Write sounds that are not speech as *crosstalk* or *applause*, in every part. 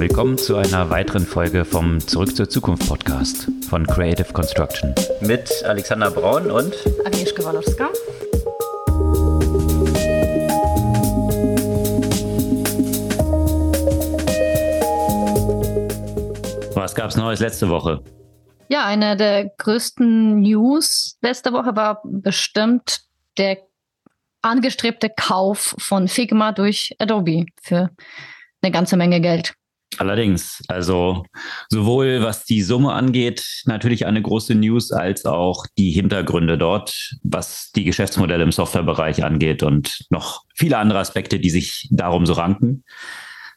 Willkommen zu einer weiteren Folge vom Zurück zur Zukunft Podcast von Creative Construction. Mit Alexander Braun und Agnieszka Walowska. Was gab es Neues letzte Woche? Ja, eine der größten News letzte Woche war bestimmt der angestrebte Kauf von Figma durch Adobe für eine ganze Menge Geld. Allerdings, also sowohl was die Summe angeht, natürlich eine große News, als auch die Hintergründe dort, was die Geschäftsmodelle im Softwarebereich angeht und noch viele andere Aspekte, die sich darum so ranken.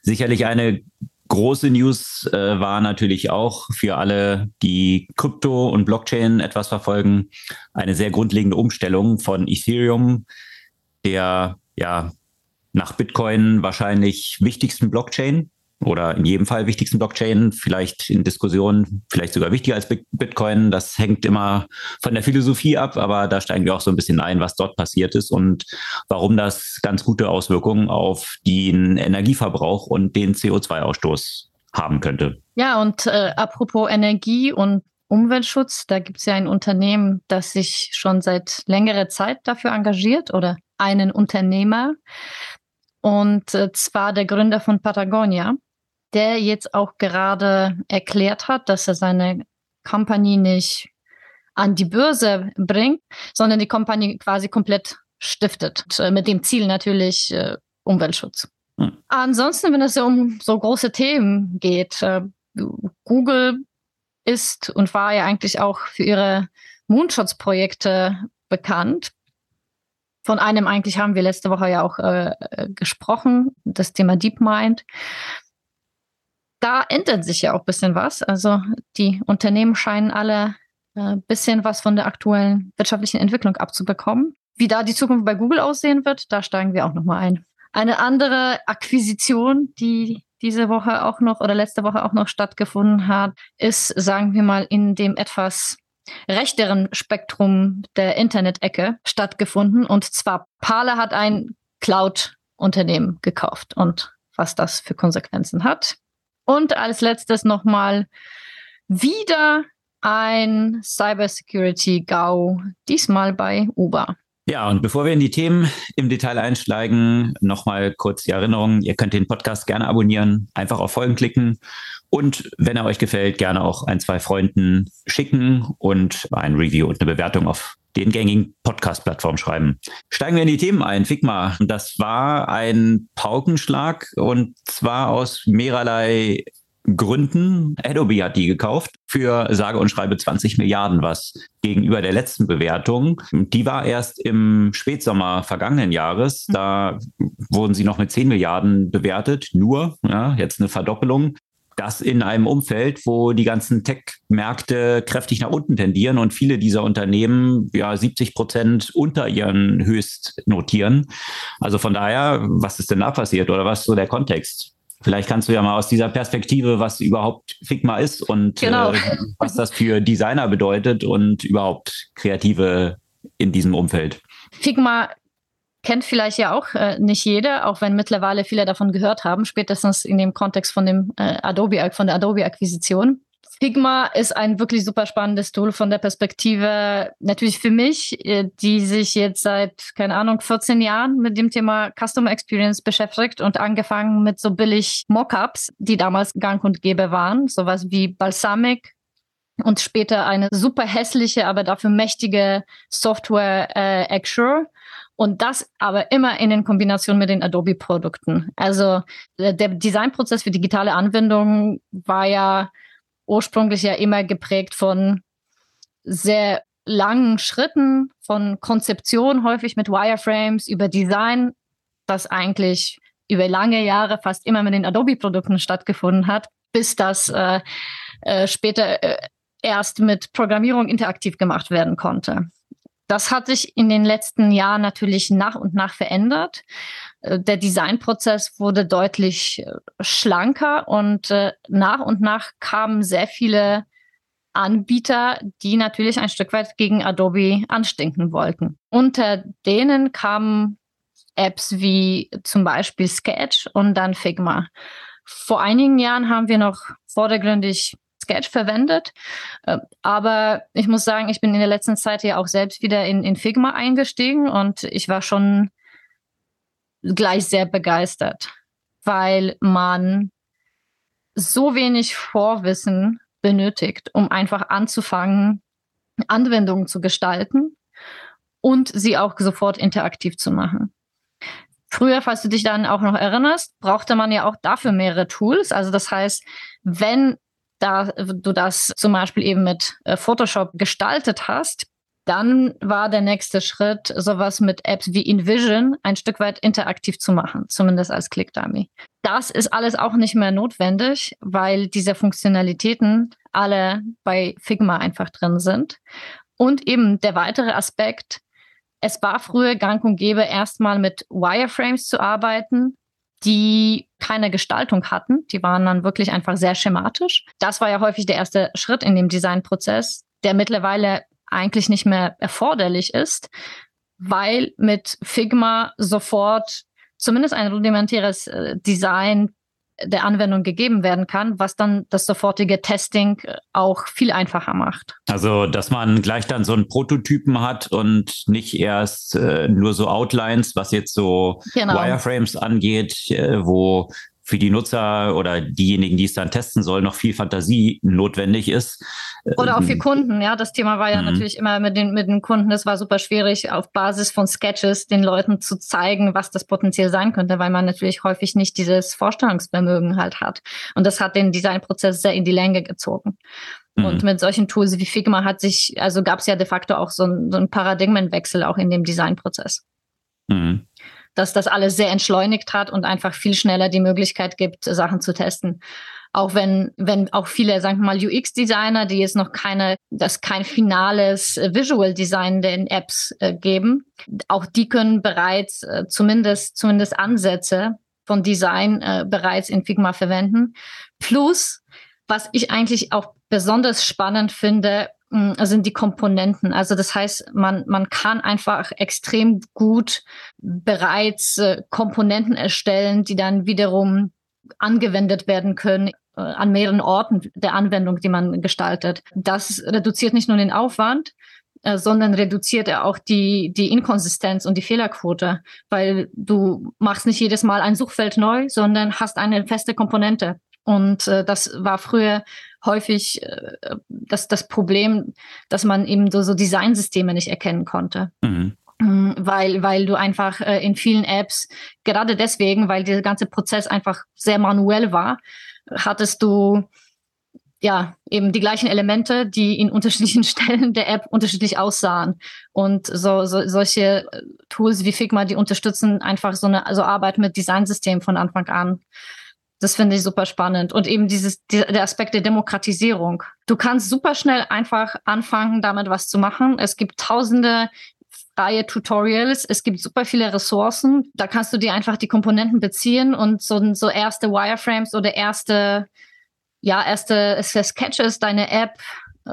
Sicherlich eine große News äh, war natürlich auch für alle, die Krypto und Blockchain etwas verfolgen, eine sehr grundlegende Umstellung von Ethereum, der ja nach Bitcoin wahrscheinlich wichtigsten Blockchain oder in jedem Fall wichtigsten Blockchain, vielleicht in Diskussionen, vielleicht sogar wichtiger als Bitcoin. Das hängt immer von der Philosophie ab, aber da steigen wir auch so ein bisschen ein, was dort passiert ist und warum das ganz gute Auswirkungen auf den Energieverbrauch und den CO2-Ausstoß haben könnte. Ja, und äh, apropos Energie und Umweltschutz, da gibt es ja ein Unternehmen, das sich schon seit längerer Zeit dafür engagiert oder einen Unternehmer. Und äh, zwar der Gründer von Patagonia, der jetzt auch gerade erklärt hat, dass er seine Company nicht an die Börse bringt, sondern die Company quasi komplett stiftet. Äh, mit dem Ziel natürlich äh, Umweltschutz. Hm. Ansonsten, wenn es ja um so große Themen geht, äh, Google ist und war ja eigentlich auch für ihre Moonshots-Projekte bekannt. Von einem eigentlich haben wir letzte Woche ja auch äh, äh, gesprochen, das Thema DeepMind. Da ändert sich ja auch ein bisschen was. Also die Unternehmen scheinen alle ein äh, bisschen was von der aktuellen wirtschaftlichen Entwicklung abzubekommen. Wie da die Zukunft bei Google aussehen wird, da steigen wir auch nochmal ein. Eine andere Akquisition, die diese Woche auch noch oder letzte Woche auch noch stattgefunden hat, ist, sagen wir mal, in dem etwas rechteren Spektrum der Internet-Ecke stattgefunden. Und zwar Parler hat ein Cloud-Unternehmen gekauft und was das für Konsequenzen hat. Und als letztes nochmal wieder ein Cybersecurity-GAU, diesmal bei Uber. Ja, und bevor wir in die Themen im Detail einsteigen, nochmal kurz die Erinnerung, ihr könnt den Podcast gerne abonnieren, einfach auf Folgen klicken und wenn er euch gefällt, gerne auch ein, zwei Freunden schicken und ein Review und eine Bewertung auf den gängigen Podcast-Plattformen schreiben. Steigen wir in die Themen ein. Figma, das war ein Paukenschlag und zwar aus mehrerlei Gründen. Adobe hat die gekauft für sage und schreibe 20 Milliarden, was gegenüber der letzten Bewertung, die war erst im Spätsommer vergangenen Jahres. Da wurden sie noch mit 10 Milliarden bewertet, nur, ja, jetzt eine Verdoppelung. Das in einem Umfeld, wo die ganzen Tech-Märkte kräftig nach unten tendieren und viele dieser Unternehmen ja 70 Prozent unter ihren Höchst notieren. Also von daher, was ist denn da passiert oder was ist so der Kontext? Vielleicht kannst du ja mal aus dieser Perspektive, was überhaupt Figma ist und genau. äh, *laughs* was das für Designer bedeutet und überhaupt Kreative in diesem Umfeld. Figma kennt vielleicht ja auch äh, nicht jeder, auch wenn mittlerweile viele davon gehört haben, spätestens in dem Kontext von dem äh, Adobe, von der Adobe-Akquisition. Figma ist ein wirklich super spannendes Tool von der Perspektive, natürlich für mich, äh, die sich jetzt seit, keine Ahnung, 14 Jahren mit dem Thema Customer Experience beschäftigt und angefangen mit so billig Mockups, die damals gang und gäbe waren, sowas wie Balsamic und später eine super hässliche, aber dafür mächtige Software äh, Axure. Und das aber immer in den Kombination mit den Adobe-Produkten. Also äh, der Designprozess für digitale Anwendungen war ja ursprünglich ja immer geprägt von sehr langen Schritten, von Konzeption, häufig mit Wireframes, über Design, das eigentlich über lange Jahre fast immer mit den Adobe-Produkten stattgefunden hat, bis das äh, äh, später äh, erst mit Programmierung interaktiv gemacht werden konnte. Das hat sich in den letzten Jahren natürlich nach und nach verändert. Äh, der Designprozess wurde deutlich äh, schlanker und äh, nach und nach kamen sehr viele Anbieter, die natürlich ein Stück weit gegen Adobe anstinken wollten. Unter denen kamen Apps wie zum Beispiel Sketch und dann Figma. Vor einigen Jahren haben wir noch vordergründig Sketch verwendet. Äh, aber ich muss sagen, ich bin in der letzten Zeit ja auch selbst wieder in, in Figma eingestiegen und ich war schon gleich sehr begeistert, weil man so wenig Vorwissen benötigt, um einfach anzufangen, Anwendungen zu gestalten und sie auch sofort interaktiv zu machen. Früher, falls du dich dann auch noch erinnerst, brauchte man ja auch dafür mehrere Tools. Also das heißt, wenn da du das zum Beispiel eben mit äh, Photoshop gestaltet hast, dann war der nächste Schritt, sowas mit Apps wie InVision ein Stück weit interaktiv zu machen, zumindest als Click-Dummy. Das ist alles auch nicht mehr notwendig, weil diese Funktionalitäten alle bei Figma einfach drin sind. Und eben der weitere Aspekt, es war früher gang und gäbe, erstmal mit Wireframes zu arbeiten, die keine Gestaltung hatten. Die waren dann wirklich einfach sehr schematisch. Das war ja häufig der erste Schritt in dem Designprozess, der mittlerweile eigentlich nicht mehr erforderlich ist, weil mit Figma sofort zumindest ein rudimentäres äh, Design der Anwendung gegeben werden kann, was dann das sofortige Testing äh, auch viel einfacher macht. Also, dass man gleich dann so einen Prototypen hat und nicht erst äh, nur so Outlines, was jetzt so genau. Wireframes angeht, äh, wo für die Nutzer oder diejenigen, die es dann testen sollen, noch viel Fantasie notwendig ist. Oder auch für ähm, Kunden, ja. Das Thema war ja mhm. natürlich immer mit den, mit den Kunden. Es war super schwierig, auf Basis von Sketches den Leuten zu zeigen, was das potenziell sein könnte, weil man natürlich häufig nicht dieses Vorstellungsvermögen halt hat. Und das hat den Designprozess sehr in die Länge gezogen. Mhm. Und mit solchen Tools wie Figma hat sich, also gab es ja de facto auch so ein, so ein Paradigmenwechsel auch in dem Designprozess. Mhm dass das alles sehr entschleunigt hat und einfach viel schneller die Möglichkeit gibt, Sachen zu testen. Auch wenn, wenn auch viele, sagen wir mal, UX-Designer, die jetzt noch keine, das kein finales Visual Design den Apps äh, geben, auch die können bereits äh, zumindest, zumindest Ansätze von Design äh, bereits in Figma verwenden. Plus, was ich eigentlich auch besonders spannend finde, sind die Komponenten. Also das heißt, man, man kann einfach extrem gut bereits äh, Komponenten erstellen, die dann wiederum angewendet werden können äh, an mehreren Orten der Anwendung, die man gestaltet. Das reduziert nicht nur den Aufwand, äh, sondern reduziert er auch die, die Inkonsistenz und die Fehlerquote, weil du machst nicht jedes Mal ein Suchfeld neu, sondern hast eine feste Komponente. Und äh, das war früher häufig äh, das, das Problem, dass man eben so, so Designsysteme nicht erkennen konnte. Mhm. Mm, weil, weil du einfach äh, in vielen Apps, gerade deswegen, weil der ganze Prozess einfach sehr manuell war, hattest du ja, eben die gleichen Elemente, die in unterschiedlichen *laughs* Stellen der App unterschiedlich aussahen. Und so, so solche Tools wie Figma, die unterstützen einfach so eine so Arbeit mit Designsystemen von Anfang an. Das finde ich super spannend. Und eben dieses, der Aspekt der Demokratisierung. Du kannst super schnell einfach anfangen, damit was zu machen. Es gibt tausende freie Tutorials. Es gibt super viele Ressourcen. Da kannst du dir einfach die Komponenten beziehen und so, so erste Wireframes oder erste, ja, erste Sketches, deine App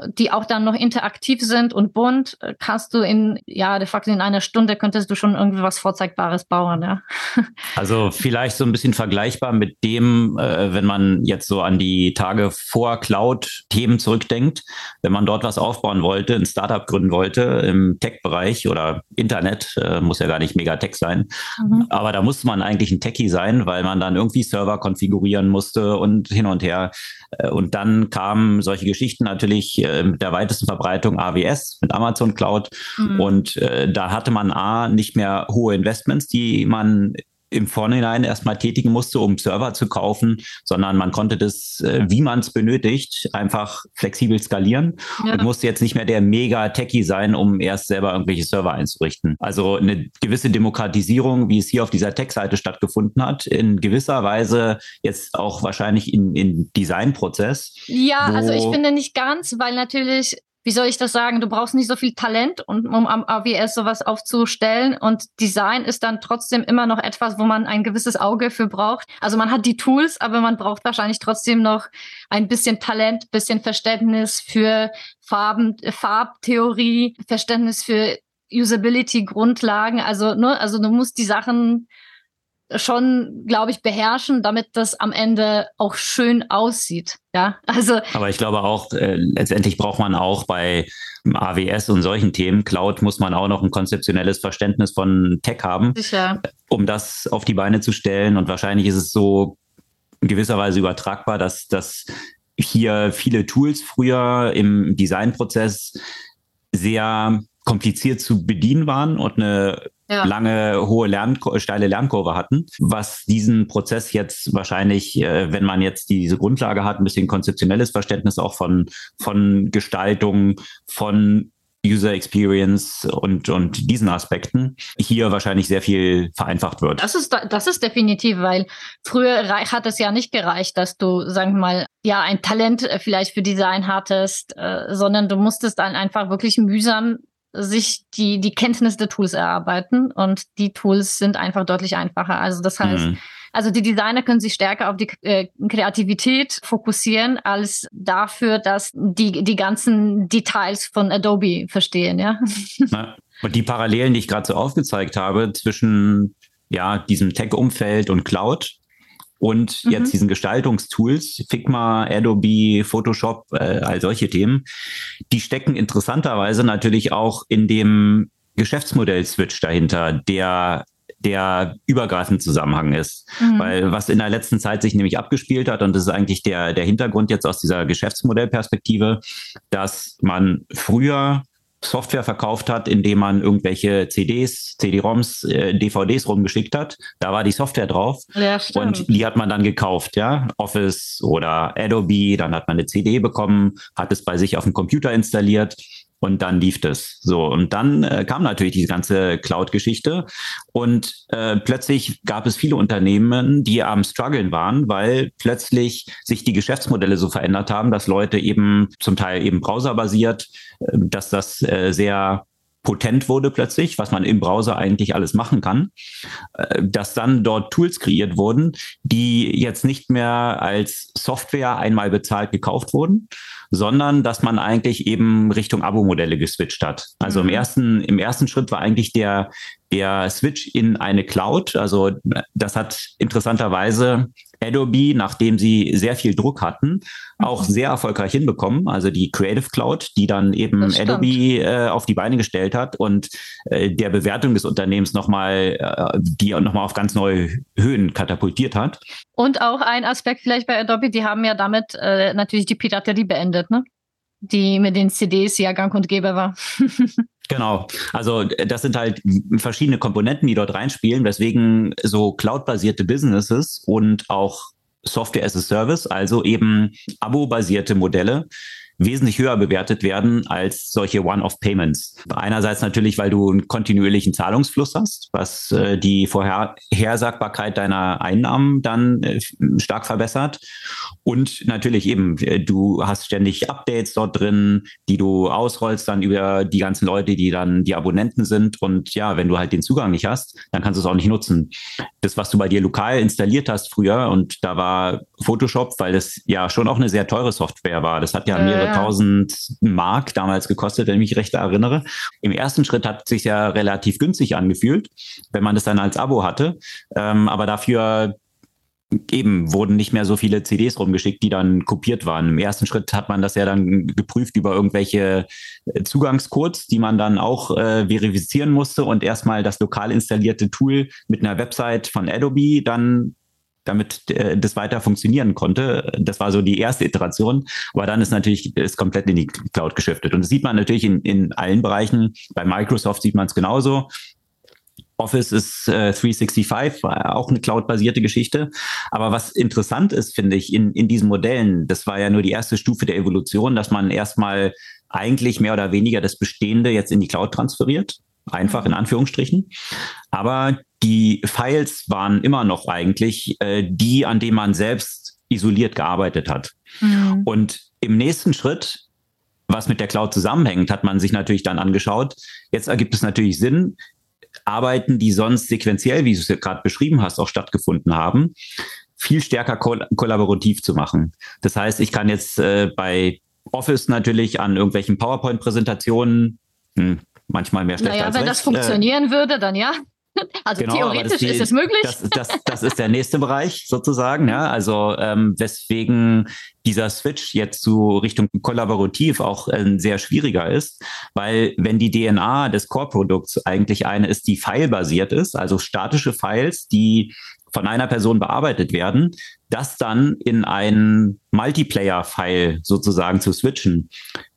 die auch dann noch interaktiv sind und bunt, äh, kannst du in, ja, de facto in einer Stunde könntest du schon irgendwie was Vorzeigbares bauen, ja. *laughs* Also vielleicht so ein bisschen vergleichbar mit dem, äh, wenn man jetzt so an die Tage vor Cloud-Themen zurückdenkt, wenn man dort was aufbauen wollte, ein Startup gründen wollte im Tech-Bereich oder Internet, äh, muss ja gar nicht Megatech sein, mhm. aber da musste man eigentlich ein Techie sein, weil man dann irgendwie Server konfigurieren musste und hin und her. Äh, und dann kamen solche Geschichten natürlich äh, mit der weitesten Verbreitung AWS mit Amazon Cloud. Mhm. Und äh, da hatte man A, nicht mehr hohe Investments, die man im Vorhinein erstmal tätigen musste, um Server zu kaufen, sondern man konnte das, äh, wie man es benötigt, einfach flexibel skalieren ja. und musste jetzt nicht mehr der Mega-Techie sein, um erst selber irgendwelche Server einzurichten. Also eine gewisse Demokratisierung, wie es hier auf dieser Tech-Seite stattgefunden hat, in gewisser Weise jetzt auch wahrscheinlich in, in Designprozess. Ja, also ich finde nicht ganz, weil natürlich wie soll ich das sagen, du brauchst nicht so viel Talent, um, um am AWS sowas aufzustellen. Und Design ist dann trotzdem immer noch etwas, wo man ein gewisses Auge für braucht. Also man hat die Tools, aber man braucht wahrscheinlich trotzdem noch ein bisschen Talent, bisschen Verständnis für Farben, Farbtheorie, Verständnis für Usability-Grundlagen. Also, ne, also du musst die Sachen schon, glaube ich, beherrschen, damit das am Ende auch schön aussieht. Ja, also. Aber ich glaube auch, äh, letztendlich braucht man auch bei AWS und solchen Themen, Cloud, muss man auch noch ein konzeptionelles Verständnis von Tech haben, Sicher. um das auf die Beine zu stellen. Und wahrscheinlich ist es so in gewisser Weise übertragbar, dass, dass hier viele Tools früher im Designprozess sehr kompliziert zu bedienen waren und eine ja. lange, hohe Lern steile Lernkurve hatten, was diesen Prozess jetzt wahrscheinlich, äh, wenn man jetzt diese Grundlage hat, ein bisschen konzeptionelles Verständnis auch von, von Gestaltung, von User Experience und, und diesen Aspekten hier wahrscheinlich sehr viel vereinfacht wird. Das ist, das ist definitiv, weil früher hat es ja nicht gereicht, dass du, sagen wir mal, ja, ein Talent äh, vielleicht für Design hattest, äh, sondern du musstest dann einfach wirklich mühsam sich die, die Kenntnis der Tools erarbeiten und die Tools sind einfach deutlich einfacher. Also das heißt, mhm. also die Designer können sich stärker auf die äh, Kreativität fokussieren als dafür, dass die, die ganzen Details von Adobe verstehen, ja. *laughs* Na, und die Parallelen, die ich gerade so aufgezeigt habe zwischen ja, diesem Tech-Umfeld und Cloud, und mhm. jetzt diesen Gestaltungstools, Figma, Adobe, Photoshop, äh, all solche Themen, die stecken interessanterweise natürlich auch in dem Geschäftsmodell-Switch dahinter, der der übergreifend Zusammenhang ist. Mhm. Weil was in der letzten Zeit sich nämlich abgespielt hat, und das ist eigentlich der, der Hintergrund jetzt aus dieser Geschäftsmodellperspektive, dass man früher Software verkauft hat, indem man irgendwelche CDs, CD-ROMs, äh, DVDs rumgeschickt hat. Da war die Software drauf ja, und die hat man dann gekauft, ja, Office oder Adobe. Dann hat man eine CD bekommen, hat es bei sich auf dem Computer installiert und dann lief das. So, und dann äh, kam natürlich diese ganze Cloud-Geschichte. Und äh, plötzlich gab es viele Unternehmen, die am struggeln waren, weil plötzlich sich die Geschäftsmodelle so verändert haben, dass Leute eben zum Teil eben browserbasiert, äh, dass das äh, sehr potent wurde plötzlich, was man im Browser eigentlich alles machen kann, äh, dass dann dort Tools kreiert wurden, die jetzt nicht mehr als Software einmal bezahlt gekauft wurden, sondern dass man eigentlich eben Richtung Abo-Modelle geswitcht hat. Also mhm. im ersten, im ersten Schritt war eigentlich der, der Switch in eine Cloud. Also das hat interessanterweise Adobe, nachdem sie sehr viel Druck hatten, auch mhm. sehr erfolgreich hinbekommen. Also die Creative Cloud, die dann eben Adobe äh, auf die Beine gestellt hat und äh, der Bewertung des Unternehmens nochmal, äh, die nochmal auf ganz neue Höhen katapultiert hat. Und auch ein Aspekt vielleicht bei Adobe, die haben ja damit äh, natürlich die Piraterie beendet, ne? Die mit den CDs ja gang und gäbe war. *laughs* Genau. Also das sind halt verschiedene Komponenten, die dort reinspielen, weswegen so cloud-basierte Businesses und auch Software as a Service, also eben abo-basierte Modelle, wesentlich höher bewertet werden als solche One-off-Payments. Einerseits natürlich, weil du einen kontinuierlichen Zahlungsfluss hast, was äh, die Vorhersagbarkeit deiner Einnahmen dann äh, stark verbessert. Und natürlich eben, äh, du hast ständig Updates dort drin, die du ausrollst dann über die ganzen Leute, die dann die Abonnenten sind. Und ja, wenn du halt den Zugang nicht hast, dann kannst du es auch nicht nutzen. Das, was du bei dir lokal installiert hast früher, und da war Photoshop, weil das ja schon auch eine sehr teure Software war. Das hat ja mehrere ja. tausend Mark damals gekostet, wenn ich mich recht erinnere. Im ersten Schritt hat es sich ja relativ günstig angefühlt, wenn man das dann als Abo hatte. Ähm, aber dafür eben wurden nicht mehr so viele CDs rumgeschickt, die dann kopiert waren. Im ersten Schritt hat man das ja dann geprüft über irgendwelche äh, Zugangscodes, die man dann auch äh, verifizieren musste und erstmal das lokal installierte Tool mit einer Website von Adobe dann damit äh, das weiter funktionieren konnte. Das war so die erste Iteration. Aber dann ist natürlich ist komplett in die Cloud geschiftet. Und das sieht man natürlich in, in allen Bereichen. Bei Microsoft sieht man es genauso. Office ist äh, 365, auch eine cloud-basierte Geschichte. Aber was interessant ist, finde ich, in, in diesen Modellen, das war ja nur die erste Stufe der Evolution, dass man erstmal eigentlich mehr oder weniger das Bestehende jetzt in die Cloud transferiert. Einfach in Anführungsstrichen. Aber die Files waren immer noch eigentlich äh, die, an denen man selbst isoliert gearbeitet hat. Mhm. Und im nächsten Schritt, was mit der Cloud zusammenhängt, hat man sich natürlich dann angeschaut. Jetzt ergibt es natürlich Sinn, Arbeiten, die sonst sequenziell, wie du es gerade beschrieben hast, auch stattgefunden haben, viel stärker koll kollaborativ zu machen. Das heißt, ich kann jetzt äh, bei Office natürlich an irgendwelchen PowerPoint-Präsentationen, hm, manchmal mehr schlecht naja, als wenn recht, das funktionieren äh, würde, dann ja. *laughs* Also genau, theoretisch die, ist es möglich. Das, das, das ist der nächste Bereich sozusagen. Ja, also ähm, weswegen dieser Switch jetzt zu Richtung kollaborativ auch äh, sehr schwieriger ist, weil wenn die DNA des Core-Produkts eigentlich eine ist, die filebasiert ist, also statische Files, die von einer Person bearbeitet werden, das dann in ein Multiplayer-File sozusagen zu switchen,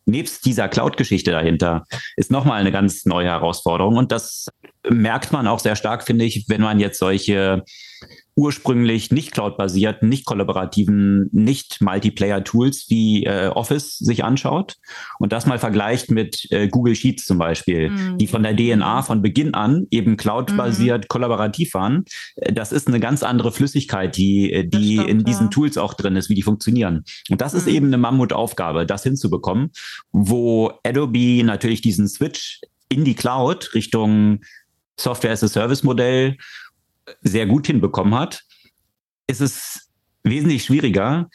nebst dieser Cloud-Geschichte dahinter, ist nochmal eine ganz neue Herausforderung. Und das merkt man auch sehr stark, finde ich, wenn man jetzt solche ursprünglich nicht cloud-basierten, nicht kollaborativen, nicht Multiplayer-Tools wie äh, Office sich anschaut und das mal vergleicht mit äh, Google Sheets zum Beispiel, mhm. die von der DNA von Beginn an eben cloud-basiert mhm. kollaborativ waren. Das ist eine ganz andere Flüssigkeit, die, äh, die stimmt, in diesen ja. Tools auch drin ist, wie die funktionieren. Und das mhm. ist eben eine Mammutaufgabe, das hinzubekommen, wo Adobe natürlich diesen Switch in die Cloud Richtung Software as a Service Modell sehr gut hinbekommen hat, ist es wesentlich schwieriger,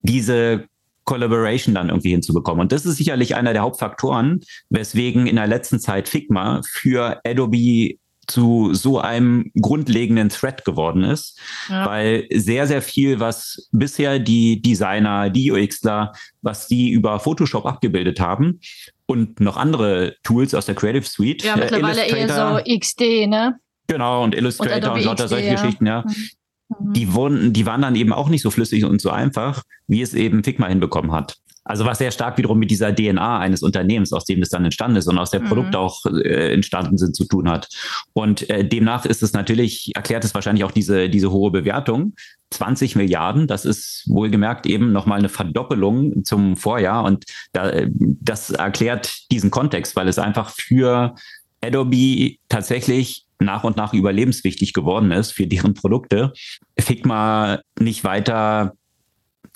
diese Collaboration dann irgendwie hinzubekommen. Und das ist sicherlich einer der Hauptfaktoren, weswegen in der letzten Zeit Figma für Adobe zu so einem grundlegenden Thread geworden ist, ja. weil sehr, sehr viel, was bisher die Designer, die UXler, was die über Photoshop abgebildet haben und noch andere Tools aus der Creative Suite. Ja, mittlerweile eher so XD, ne? Genau, und Illustrator und, und lauter solche ja. Geschichten, ja. Mhm. Die, wurden, die waren dann eben auch nicht so flüssig und so einfach, wie es eben Figma hinbekommen hat. Also was sehr stark wiederum mit dieser DNA eines Unternehmens, aus dem es dann entstanden ist und aus der mhm. Produkte auch äh, entstanden sind, zu tun hat. Und äh, demnach ist es natürlich, erklärt es wahrscheinlich auch diese, diese hohe Bewertung. 20 Milliarden, das ist wohlgemerkt eben nochmal eine Verdoppelung zum Vorjahr. Und da, das erklärt diesen Kontext, weil es einfach für Adobe tatsächlich nach und nach überlebenswichtig geworden ist für deren Produkte, Figma nicht weiter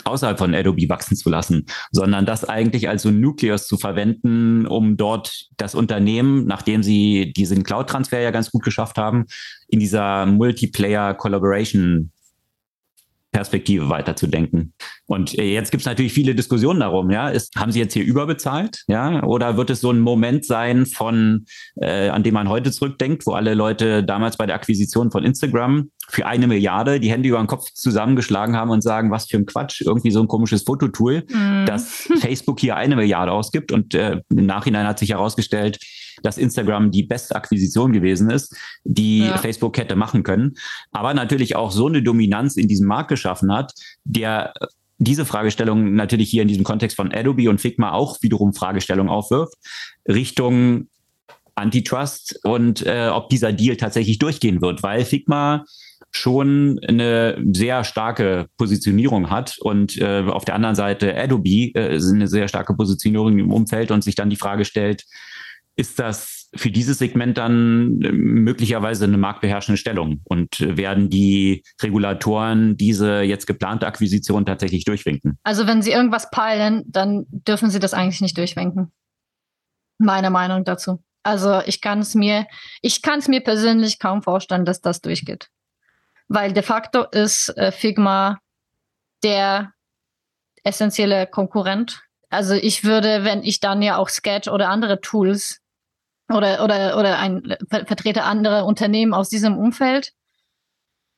außerhalb von Adobe wachsen zu lassen, sondern das eigentlich als so Nucleus zu verwenden, um dort das Unternehmen, nachdem sie diesen Cloud-Transfer ja ganz gut geschafft haben, in dieser Multiplayer-Collaboration Perspektive weiterzudenken. Und äh, jetzt gibt es natürlich viele Diskussionen darum, ja, ist, haben sie jetzt hier überbezahlt, ja, oder wird es so ein Moment sein von, äh, an dem man heute zurückdenkt, wo alle Leute damals bei der Akquisition von Instagram für eine Milliarde die Hände über den Kopf zusammengeschlagen haben und sagen, was für ein Quatsch, irgendwie so ein komisches Fototool, mm. dass *laughs* Facebook hier eine Milliarde ausgibt und äh, im Nachhinein hat sich herausgestellt, dass Instagram die beste Akquisition gewesen ist, die ja. Facebook hätte machen können. Aber natürlich auch so eine Dominanz in diesem Markt geschaffen hat, der diese Fragestellung natürlich hier in diesem Kontext von Adobe und Figma auch wiederum Fragestellungen aufwirft, Richtung Antitrust und äh, ob dieser Deal tatsächlich durchgehen wird, weil Figma schon eine sehr starke Positionierung hat und äh, auf der anderen Seite Adobe äh, eine sehr starke Positionierung im Umfeld und sich dann die Frage stellt, ist das für dieses Segment dann äh, möglicherweise eine marktbeherrschende Stellung und werden die Regulatoren diese jetzt geplante Akquisition tatsächlich durchwinken? Also wenn sie irgendwas peilen, dann dürfen sie das eigentlich nicht durchwinken. Meine Meinung dazu. Also ich kann es mir, ich kann es mir persönlich kaum vorstellen, dass das durchgeht. Weil de facto ist äh, Figma der essentielle Konkurrent. Also ich würde, wenn ich dann ja auch Sketch oder andere Tools oder, oder, oder ein Vertreter anderer Unternehmen aus diesem Umfeld,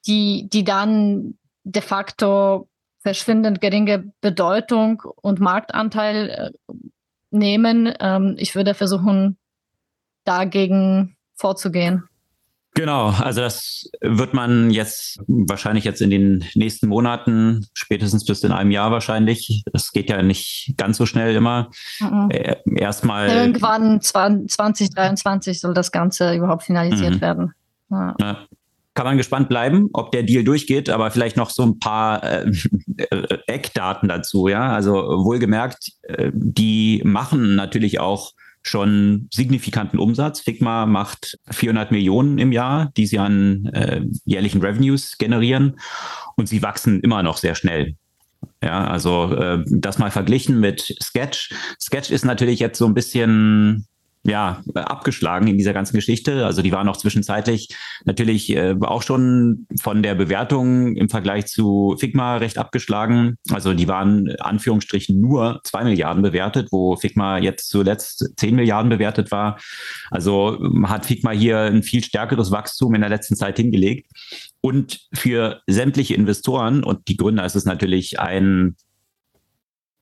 die, die dann de facto verschwindend geringe Bedeutung und Marktanteil äh, nehmen. Ähm, ich würde versuchen, dagegen vorzugehen. Genau, also das wird man jetzt wahrscheinlich jetzt in den nächsten Monaten, spätestens bis in einem Jahr wahrscheinlich. Das geht ja nicht ganz so schnell immer. Mhm. Äh, erstmal. Irgendwann 2023 soll das Ganze überhaupt finalisiert mhm. werden. Ja. Ja. Kann man gespannt bleiben, ob der Deal durchgeht, aber vielleicht noch so ein paar äh, äh *laughs* Eckdaten dazu, ja. Also wohlgemerkt, äh, die machen natürlich auch schon signifikanten Umsatz. Figma macht 400 Millionen im Jahr, die sie an äh, jährlichen Revenues generieren und sie wachsen immer noch sehr schnell. Ja, also äh, das mal verglichen mit Sketch. Sketch ist natürlich jetzt so ein bisschen ja, abgeschlagen in dieser ganzen Geschichte. Also die waren auch zwischenzeitlich natürlich äh, auch schon von der Bewertung im Vergleich zu Figma recht abgeschlagen. Also die waren Anführungsstrichen nur zwei Milliarden bewertet, wo Figma jetzt zuletzt zehn Milliarden bewertet war. Also hat Figma hier ein viel stärkeres Wachstum in der letzten Zeit hingelegt. Und für sämtliche Investoren und die Gründer ist es natürlich ein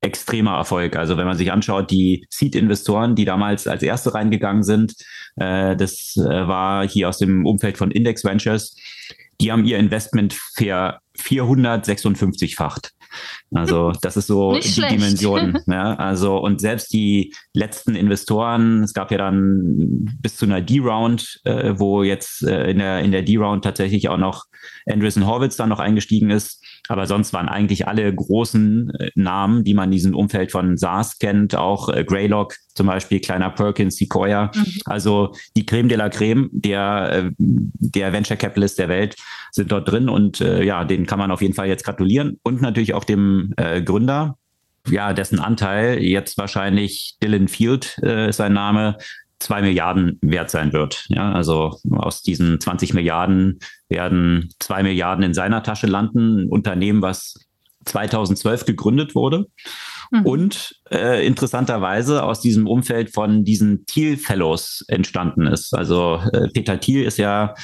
extremer Erfolg. Also wenn man sich anschaut, die Seed-Investoren, die damals als erste reingegangen sind, äh, das äh, war hier aus dem Umfeld von Index Ventures, die haben ihr Investment für 456-facht. Also *laughs* das ist so Nicht die schlecht. Dimension. *laughs* Ne? Also und selbst die letzten Investoren, es gab ja dann bis zu einer D-Round, äh, wo jetzt äh, in der in der D-Round tatsächlich auch noch Andreessen Horwitz dann noch eingestiegen ist. Aber sonst waren eigentlich alle großen äh, Namen, die man in diesem Umfeld von SaaS kennt, auch äh, Greylock zum Beispiel, kleiner Perkins, Sequoia. Mhm. Also die Creme de la Creme der, äh, der Venture Capitalist der Welt sind dort drin und äh, ja, kann man auf jeden Fall jetzt gratulieren und natürlich auch dem äh, Gründer, ja, dessen Anteil jetzt wahrscheinlich Dylan Field äh, ist sein Name, zwei Milliarden wert sein wird. Ja, also aus diesen 20 Milliarden werden zwei Milliarden in seiner Tasche landen. Ein Unternehmen, was 2012 gegründet wurde Mhm. und äh, interessanterweise aus diesem Umfeld von diesen Thiel Fellows entstanden ist. Also äh, Peter Thiel ist ja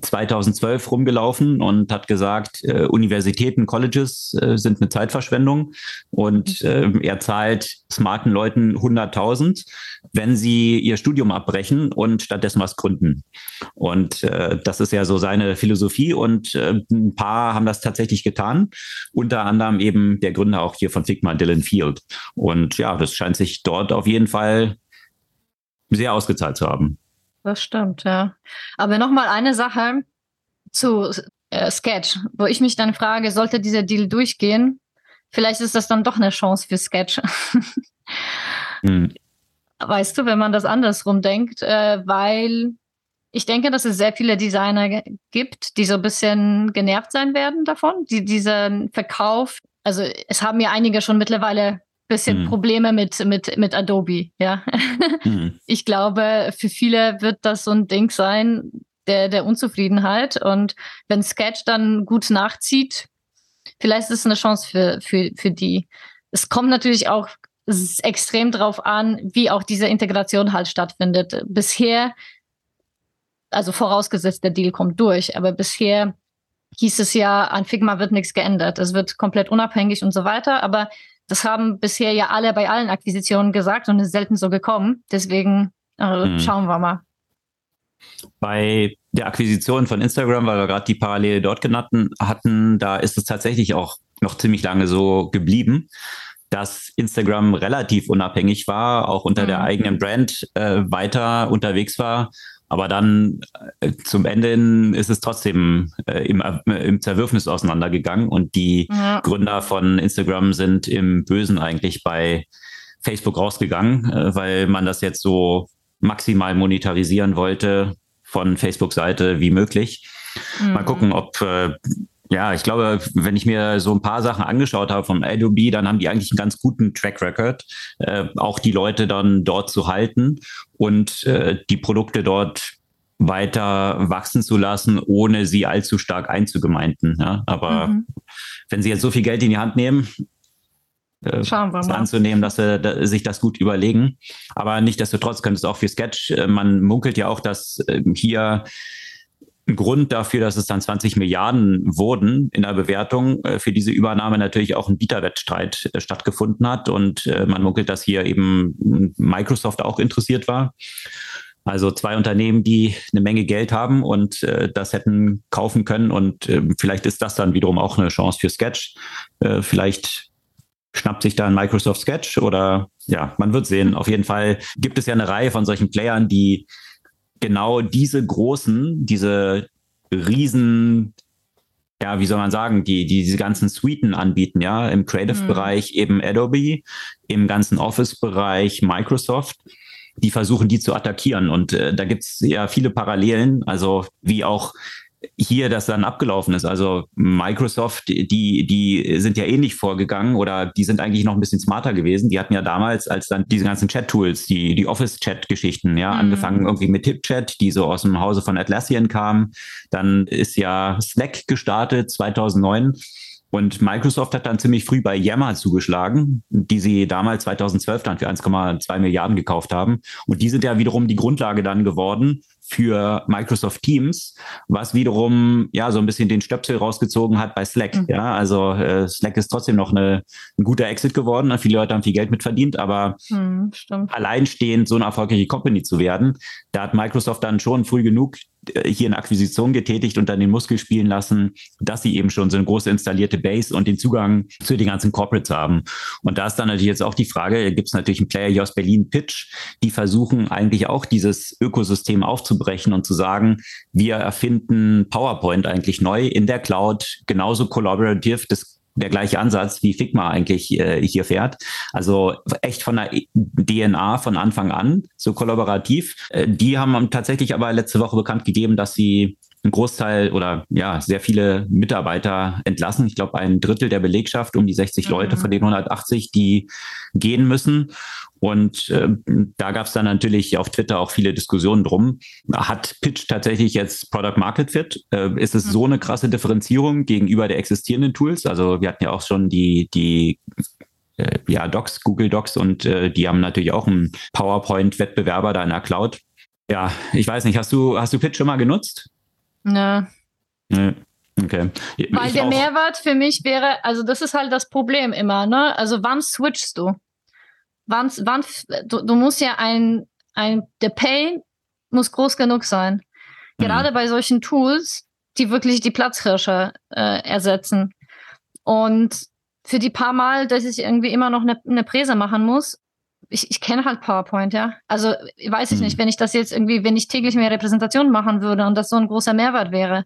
2012 rumgelaufen und hat gesagt, äh, Universitäten, Colleges äh, sind eine Zeitverschwendung und äh, er zahlt smarten Leuten 100.000, wenn sie ihr Studium abbrechen und stattdessen was gründen. Und äh, das ist ja so seine Philosophie und äh, ein paar haben das tatsächlich getan, unter anderem eben der Gründer auch hier von Figma, Dylan Field. Und ja, das scheint sich dort auf jeden Fall sehr ausgezahlt zu haben. Das stimmt, ja. Aber nochmal eine Sache zu äh, Sketch, wo ich mich dann frage, sollte dieser Deal durchgehen? Vielleicht ist das dann doch eine Chance für Sketch. Hm. Weißt du, wenn man das andersrum denkt, äh, weil ich denke, dass es sehr viele Designer gibt, die so ein bisschen genervt sein werden davon, die diesen Verkauf, also es haben ja einige schon mittlerweile bisschen Hm. Probleme mit, mit, mit Adobe, ja. *laughs* Hm. ich glaube, für viele wird das so ein Ding sein, der, der Unzufriedenheit. Und wenn Sketch dann gut nachzieht, vielleicht ist es eine Chance für, für, für die. Es kommt natürlich auch extrem drauf an, wie auch diese Integration halt stattfindet. Bisher, also vorausgesetzt, der Deal kommt durch, aber bisher hieß es ja, an Figma wird nichts geändert. Es wird komplett unabhängig und so weiter. Aber das haben bisher ja alle bei allen Akquisitionen gesagt und ist selten so gekommen. Deswegen äh, Hm. schauen wir mal. Bei der Akquisition von Instagram, weil wir gerade die Parallele dort genannt hatten, da ist es tatsächlich auch noch ziemlich lange so geblieben, dass Instagram relativ unabhängig war, auch unter Mhm. der eigenen Brand äh, weiter unterwegs war. Aber dann äh, zum Ende hin ist es trotzdem äh, im, äh, im Zerwürfnis auseinandergegangen und die Ja. Gründer von Instagram sind im Bösen eigentlich bei Facebook rausgegangen, äh, weil man das jetzt so maximal monetarisieren wollte von Facebook-Seite wie möglich. Mal Mhm. gucken, ob äh, ja, ich glaube, wenn ich mir so ein paar Sachen angeschaut habe von Adobe, dann haben die eigentlich einen ganz guten Track Record, äh, auch die Leute dann dort zu halten und äh, die Produkte dort weiter wachsen zu lassen, ohne sie allzu stark einzugemeinden. Ja? Aber Mhm. wenn sie jetzt so viel Geld in die Hand nehmen, äh, Schauen wir mal. anzunehmen, dass sie da, sich das gut überlegen. Aber nichtsdestotrotz könnte es auch für Sketch, äh, man munkelt ja auch, dass ähm, hier Grund dafür, dass es dann 20 Milliarden wurden in der Bewertung äh, für diese Übernahme natürlich auch ein Bieterwettstreit äh, stattgefunden hat. Und äh, man munkelt, dass hier eben Microsoft auch interessiert war. Also zwei Unternehmen, die eine Menge Geld haben und äh, das hätten kaufen können. Und äh, vielleicht ist das dann wiederum auch eine Chance für Sketch. Äh, vielleicht schnappt sich da ein Microsoft Sketch oder ja, man wird sehen. Auf jeden Fall gibt es ja eine Reihe von solchen Playern, die genau diese großen, diese riesen, ja, wie soll man sagen, die, die diese ganzen Suiten anbieten, ja, im Creative-Bereich eben Adobe, im ganzen Office-Bereich Microsoft. Die versuchen, die zu attackieren. Und äh, da gibt's ja viele Parallelen, also wie auch hier das dann abgelaufen ist. Also Microsoft, die, die sind ja ähnlich vorgegangen oder die sind eigentlich noch ein bisschen smarter gewesen. Die hatten ja damals, als dann diese ganzen Chat-Tools, die, die Office-Chat-Geschichten, ja, mhm. angefangen irgendwie mit TipChat, die so aus dem Hause von Atlassian kamen. Dann ist ja Slack gestartet 2009 und Microsoft hat dann ziemlich früh bei Yammer zugeschlagen, die sie damals 2012 dann für 1,2 Milliarden gekauft haben. Und die sind ja wiederum die Grundlage dann geworden für Microsoft Teams, was wiederum ja so ein bisschen den Stöpsel rausgezogen hat bei Slack. Mhm. Ja, also äh, Slack ist trotzdem noch eine, ein guter Exit geworden. Viele Leute haben viel Geld mit verdient, aber mhm, alleinstehend so eine erfolgreiche Company zu werden, da hat Microsoft dann schon früh genug hier eine Akquisition getätigt und dann den Muskel spielen lassen, dass sie eben schon so eine große installierte Base und den Zugang zu den ganzen Corporates haben. Und da ist dann natürlich jetzt auch die Frage, gibt es natürlich einen Player hier aus Berlin, Pitch, die versuchen eigentlich auch dieses Ökosystem aufzubrechen und zu sagen, wir erfinden PowerPoint eigentlich neu in der Cloud, genauso collaborative, das der gleiche Ansatz, wie Figma eigentlich äh, hier fährt. Also echt von der DNA von Anfang an, so kollaborativ. Äh, die haben tatsächlich aber letzte Woche bekannt gegeben, dass sie einen Großteil oder ja, sehr viele Mitarbeiter entlassen. Ich glaube, ein Drittel der Belegschaft, um die 60 mhm. Leute von den 180, die gehen müssen. Und äh, da gab es dann natürlich auf Twitter auch viele Diskussionen drum. Hat Pitch tatsächlich jetzt Product Market Fit? Äh, ist es so eine krasse Differenzierung gegenüber der existierenden Tools? Also wir hatten ja auch schon die, die äh, ja, Docs, Google Docs und äh, die haben natürlich auch einen PowerPoint-Wettbewerber da in der Cloud. Ja, ich weiß nicht, hast du, hast du Pitch schon mal genutzt? Nö. Nö. Okay. Weil ich der auch. Mehrwert für mich wäre, also das ist halt das Problem immer, ne? Also wann switchst du? Wann, wann, du, du musst ja ein, ein, der Pain muss groß genug sein. Gerade mhm. bei solchen Tools, die wirklich die Platzhirsche äh, ersetzen. Und für die paar Mal, dass ich irgendwie immer noch eine, eine Präse machen muss, ich, ich kenne halt PowerPoint, ja. Also weiß ich mhm. nicht, wenn ich das jetzt irgendwie, wenn ich täglich mehr Repräsentationen machen würde und das so ein großer Mehrwert wäre,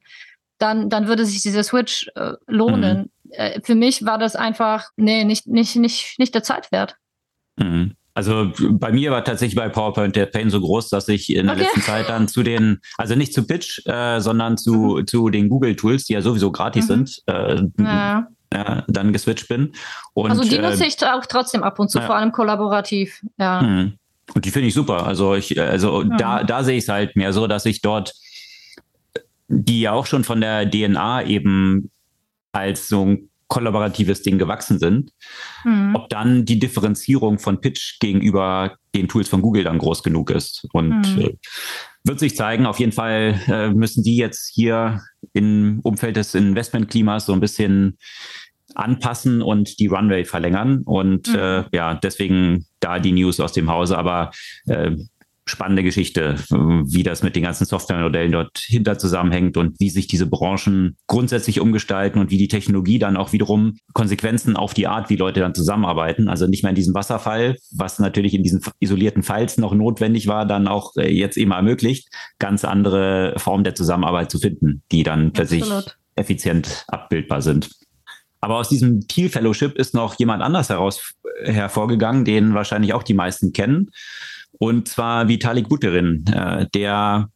dann, dann würde sich dieser Switch äh, lohnen. Mhm. Äh, für mich war das einfach, nee, nicht, nicht, nicht, nicht der Zeit wert. Mhm. Also bei mir war tatsächlich bei PowerPoint der Pain so groß, dass ich in der okay. letzten Zeit dann zu den, also nicht zu Pitch, äh, sondern zu, mhm. zu den Google-Tools, die ja sowieso gratis mhm. sind, äh, ja. äh, dann geswitcht bin. Und, also die nutze äh, ich auch trotzdem ab und zu, vor allem kollaborativ. Ja. Mhm. Und die finde ich super. Also ich, also da, da sehe ich es halt mehr so, dass ich dort die ja auch schon von der DNA eben als so ein kollaboratives Ding gewachsen sind, mhm. ob dann die Differenzierung von Pitch gegenüber den Tools von Google dann groß genug ist. Und mhm. äh, wird sich zeigen. Auf jeden Fall äh, müssen die jetzt hier im Umfeld des Investmentklimas so ein bisschen anpassen und die Runway verlängern. Und mhm. äh, ja, deswegen da die News aus dem Hause. Aber äh, spannende Geschichte, wie das mit den ganzen Softwaremodellen dort hinter zusammenhängt und wie sich diese Branchen grundsätzlich umgestalten und wie die Technologie dann auch wiederum Konsequenzen auf die Art, wie Leute dann zusammenarbeiten. Also nicht mehr in diesem Wasserfall, was natürlich in diesen isolierten Files noch notwendig war, dann auch äh, jetzt eben ermöglicht, ganz andere Formen der Zusammenarbeit zu finden, die dann plötzlich effizient abbildbar sind. Aber aus diesem Thiel Fellowship ist noch jemand anders heraus hervorgegangen, den wahrscheinlich auch die meisten kennen. Und zwar Vitalik Buterin, äh, der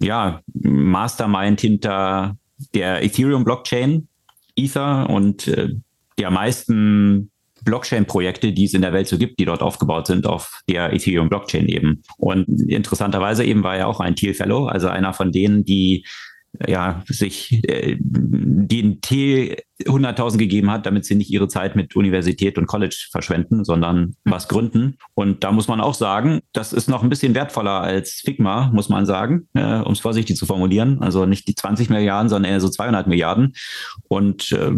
ja, Mastermind hinter der Ethereum-Blockchain, Ether und äh, der meisten Blockchain-Projekte, die es in der Welt so gibt, die dort aufgebaut sind auf der Ethereum-Blockchain eben. Und interessanterweise eben war er auch ein Thiel Fellow, also einer von denen, die ja, sich äh, den T 100.000 gegeben hat, damit sie nicht ihre Zeit mit Universität und College verschwenden, sondern mhm. was gründen. Und da muss man auch sagen, das ist noch ein bisschen wertvoller als Figma, muss man sagen, äh, um es vorsichtig zu formulieren. Also nicht die 20 Milliarden, sondern eher so 200 Milliarden. Und äh,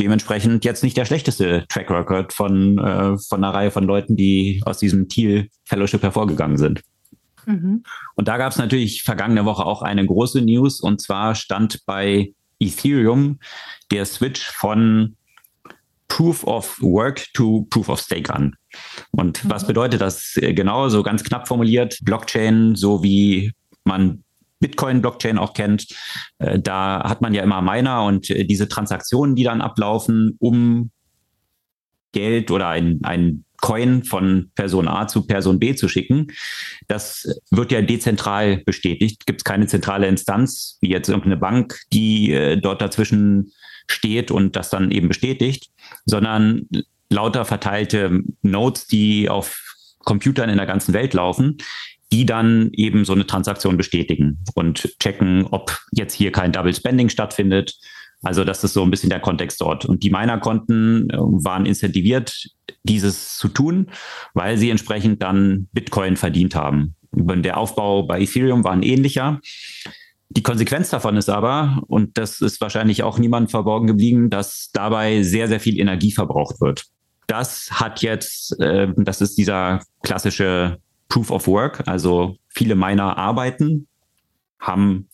dementsprechend jetzt nicht der schlechteste Track Record von, äh, von einer Reihe von Leuten, die aus diesem Thiel Fellowship hervorgegangen sind. Mhm. Und da gab es natürlich vergangene Woche auch eine große News und zwar stand bei Ethereum der Switch von Proof of Work to Proof of Stake an. Und mhm. was bedeutet das genau? So ganz knapp formuliert, Blockchain, so wie man Bitcoin-Blockchain auch kennt, äh, da hat man ja immer Miner und äh, diese Transaktionen, die dann ablaufen, um Geld oder ein, ein Coin von Person A zu Person B zu schicken. Das wird ja dezentral bestätigt. Gibt es keine zentrale Instanz, wie jetzt irgendeine Bank, die äh, dort dazwischen steht und das dann eben bestätigt, sondern lauter verteilte Nodes, die auf Computern in der ganzen Welt laufen, die dann eben so eine Transaktion bestätigen und checken, ob jetzt hier kein Double Spending stattfindet. Also das ist so ein bisschen der Kontext dort. Und die Miner-Konten äh, waren incentiviert, dieses zu tun, weil sie entsprechend dann Bitcoin verdient haben. Der Aufbau bei Ethereum war ein ähnlicher. Die Konsequenz davon ist aber, und das ist wahrscheinlich auch niemand verborgen geblieben, dass dabei sehr, sehr viel Energie verbraucht wird. Das hat jetzt, äh, das ist dieser klassische Proof of Work, also viele Miner arbeiten, haben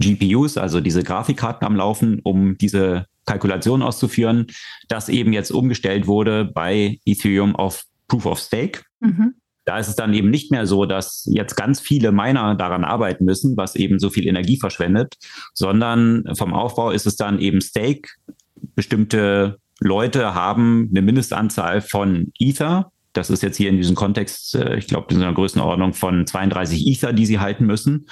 GPUs, also diese Grafikkarten am Laufen, um diese Kalkulation auszuführen, das eben jetzt umgestellt wurde bei Ethereum auf Proof of Stake. Mhm. Da ist es dann eben nicht mehr so, dass jetzt ganz viele Miner daran arbeiten müssen, was eben so viel Energie verschwendet, sondern vom Aufbau ist es dann eben Stake. Bestimmte Leute haben eine Mindestanzahl von Ether. Das ist jetzt hier in diesem Kontext, äh, ich glaube, in einer Größenordnung von 32 Ether, die sie halten müssen.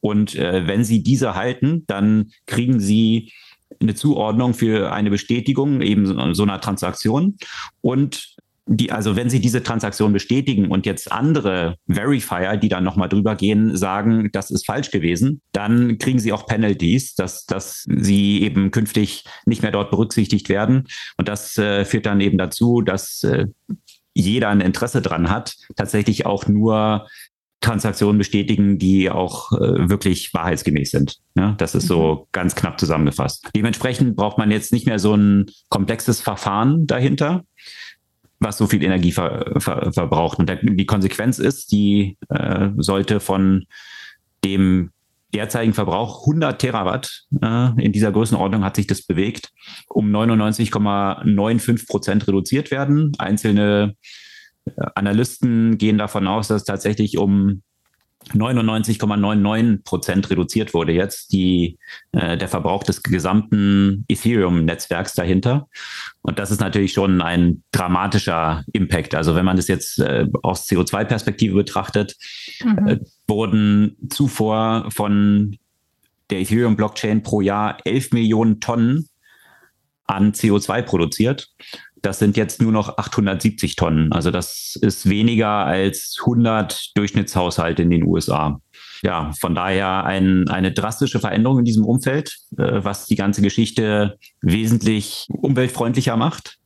Und äh, wenn sie diese halten, dann kriegen sie eine Zuordnung für eine Bestätigung eben so einer Transaktion. Und die, also wenn Sie diese Transaktion bestätigen und jetzt andere Verifier, die dann nochmal drüber gehen, sagen, das ist falsch gewesen, dann kriegen Sie auch Penalties, dass, dass Sie eben künftig nicht mehr dort berücksichtigt werden. Und das äh, führt dann eben dazu, dass äh, jeder ein Interesse dran hat, tatsächlich auch nur Transaktionen bestätigen, die auch äh, wirklich wahrheitsgemäß sind. Ja, das ist so mhm. ganz knapp zusammengefasst. Dementsprechend braucht man jetzt nicht mehr so ein komplexes Verfahren dahinter, was so viel Energie ver, ver, verbraucht. Und die Konsequenz ist, die äh, sollte von dem derzeitigen Verbrauch 100 Terawatt äh, in dieser Größenordnung hat sich das bewegt, um 99,95 Prozent reduziert werden. Einzelne Analysten gehen davon aus, dass tatsächlich um 99,99 Prozent reduziert wurde jetzt die, äh, der Verbrauch des gesamten Ethereum-Netzwerks dahinter. Und das ist natürlich schon ein dramatischer Impact. Also wenn man das jetzt äh, aus CO2-Perspektive betrachtet, mhm. äh, wurden zuvor von der Ethereum-Blockchain pro Jahr 11 Millionen Tonnen an CO2 produziert. Das sind jetzt nur noch 870 Tonnen. Also das ist weniger als 100 Durchschnittshaushalte in den USA. Ja, von daher ein, eine drastische Veränderung in diesem Umfeld, äh, was die ganze Geschichte wesentlich umweltfreundlicher macht.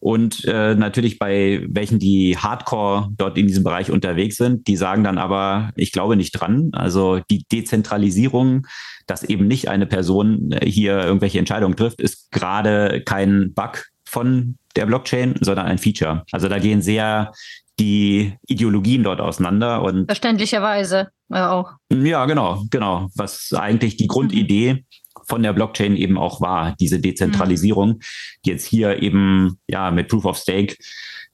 Und äh, natürlich bei welchen, die hardcore dort in diesem Bereich unterwegs sind, die sagen dann aber, ich glaube nicht dran. Also die Dezentralisierung, dass eben nicht eine Person äh, hier irgendwelche Entscheidungen trifft, ist gerade kein Bug von der Blockchain, sondern ein Feature. Also da gehen sehr die Ideologien dort auseinander und verständlicherweise ja auch. Ja, genau, genau. Was eigentlich die Grundidee mhm. von der Blockchain eben auch war, diese Dezentralisierung, mhm. die jetzt hier eben ja mit Proof of Stake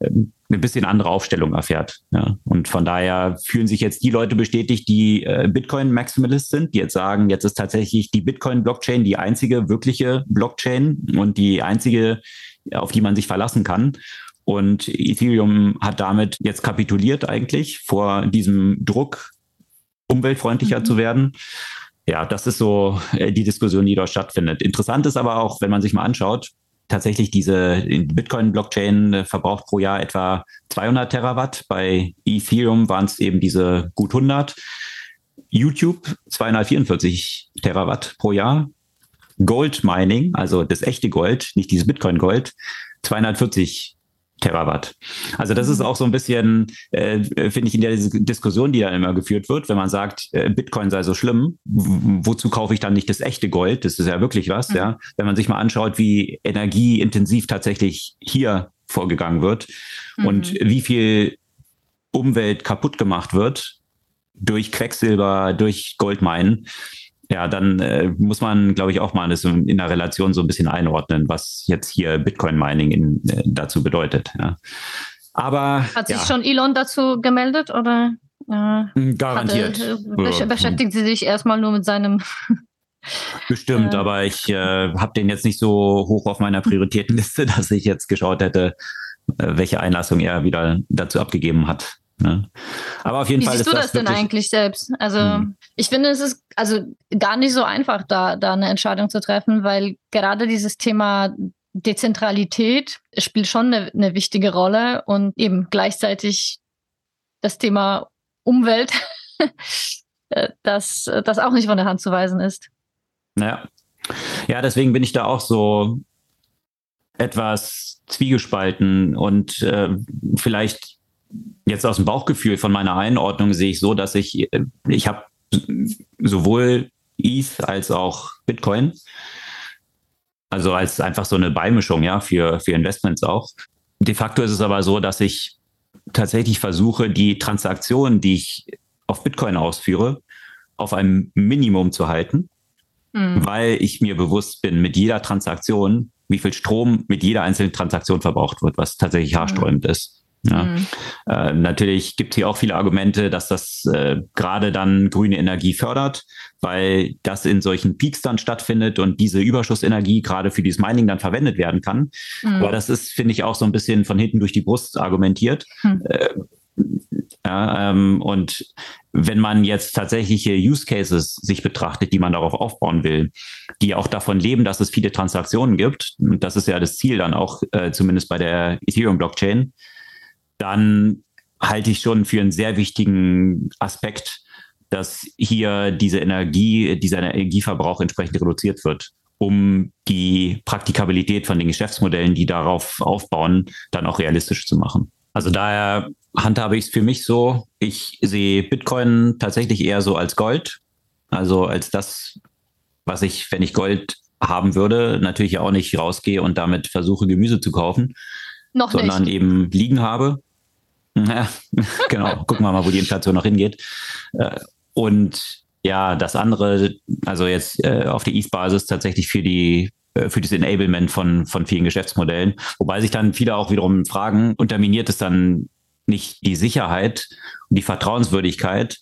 ähm, eine bisschen andere Aufstellung erfährt. Ja. Und von daher fühlen sich jetzt die Leute bestätigt, die äh, Bitcoin-Maximalist sind, die jetzt sagen, jetzt ist tatsächlich die Bitcoin-Blockchain die einzige wirkliche Blockchain und die einzige, auf die man sich verlassen kann. Und Ethereum hat damit jetzt kapituliert eigentlich vor diesem Druck, umweltfreundlicher mhm. zu werden. Ja, das ist so äh, die Diskussion, die dort stattfindet. Interessant ist aber auch, wenn man sich mal anschaut, tatsächlich diese Bitcoin-Blockchain äh, verbraucht pro Jahr etwa 200 Terawatt. Bei Ethereum waren es eben diese gut 100. YouTube 244 Terawatt pro Jahr. Gold Mining, also das echte Gold, nicht dieses Bitcoin Gold, 240 Terawatt. Also das ist auch so ein bisschen, äh, finde ich, in der Diskussion, die da immer geführt wird, wenn man sagt, äh, Bitcoin sei so schlimm, wozu kaufe ich dann nicht das echte Gold? Das ist ja wirklich was, mhm. ja. Wenn man sich mal anschaut, wie energieintensiv tatsächlich hier vorgegangen wird mhm. und wie viel Umwelt kaputt gemacht wird durch Quecksilber, durch Goldminen, ja, dann äh, muss man, glaube ich, auch mal das in der Relation so ein bisschen einordnen, was jetzt hier Bitcoin-Mining in, äh, dazu bedeutet. Ja. Aber hat sich ja. schon Elon dazu gemeldet oder? Äh, hm, Garantiert. Hatte, beschäftigt sie sich erstmal nur mit seinem *laughs* Bestimmt, äh, aber ich äh, habe den jetzt nicht so hoch auf meiner Prioritätenliste, *laughs* dass ich jetzt geschaut hätte, äh, welche Einlassung er wieder dazu abgegeben hat. Ne? Aber auf jeden Wie Fall siehst ist du das, das denn eigentlich selbst? Also Hm. ich finde, es ist also gar nicht so einfach, da, da eine Entscheidung zu treffen, weil gerade dieses Thema Dezentralität spielt schon eine, eine wichtige Rolle und eben gleichzeitig das Thema Umwelt, *laughs* äh, das, das auch nicht von der Hand zu weisen ist. Ja. ja, deswegen bin ich da auch so etwas zwiegespalten und äh, vielleicht jetzt aus dem Bauchgefühl von meiner Einordnung sehe ich so, dass ich, äh, ich habe sowohl ETH als auch Bitcoin, also als einfach so eine Beimischung, ja, für, für Investments auch. De facto ist es aber so, dass ich tatsächlich versuche, die Transaktionen, die ich auf Bitcoin ausführe, auf einem Minimum zu halten, Hm. weil ich mir bewusst bin, mit jeder Transaktion, wie viel Strom mit jeder einzelnen Transaktion verbraucht wird, was tatsächlich haarsträubend ist. Ja. Hm. Äh, natürlich gibt es hier auch viele Argumente, dass das äh, gerade dann grüne Energie fördert, weil das in solchen Peaks dann stattfindet und diese Überschussenergie gerade für dieses Mining dann verwendet werden kann. Hm. Aber das ist, finde ich, auch so ein bisschen von hinten durch die Brust argumentiert. Hm. Äh, ja, ähm, und wenn man jetzt tatsächliche Use Cases sich betrachtet, die man darauf aufbauen will, die auch davon leben, dass es viele Transaktionen gibt, und das ist ja das Ziel dann auch, äh, zumindest bei der Ethereum-Blockchain, dann halte ich schon für einen sehr wichtigen Aspekt, dass hier diese Energie, dieser Energieverbrauch entsprechend reduziert wird, um die Praktikabilität von den Geschäftsmodellen, die darauf aufbauen, dann auch realistisch zu machen. Also daher handhabe ich es für mich so, ich sehe Bitcoin tatsächlich eher so als Gold, also als das, was ich, wenn ich Gold haben würde, natürlich auch nicht rausgehe und damit versuche, Gemüse zu kaufen, Noch sondern nicht. eben liegen habe. Ja, *laughs* genau, gucken wir mal, wo die Inflation noch hingeht. Äh, Und ja, das andere, also jetzt äh, auf der ETH-Basis tatsächlich für die äh, für das Enablement von, von vielen Geschäftsmodellen. Wobei sich dann viele auch wiederum fragen, unterminiert es dann nicht die Sicherheit und die Vertrauenswürdigkeit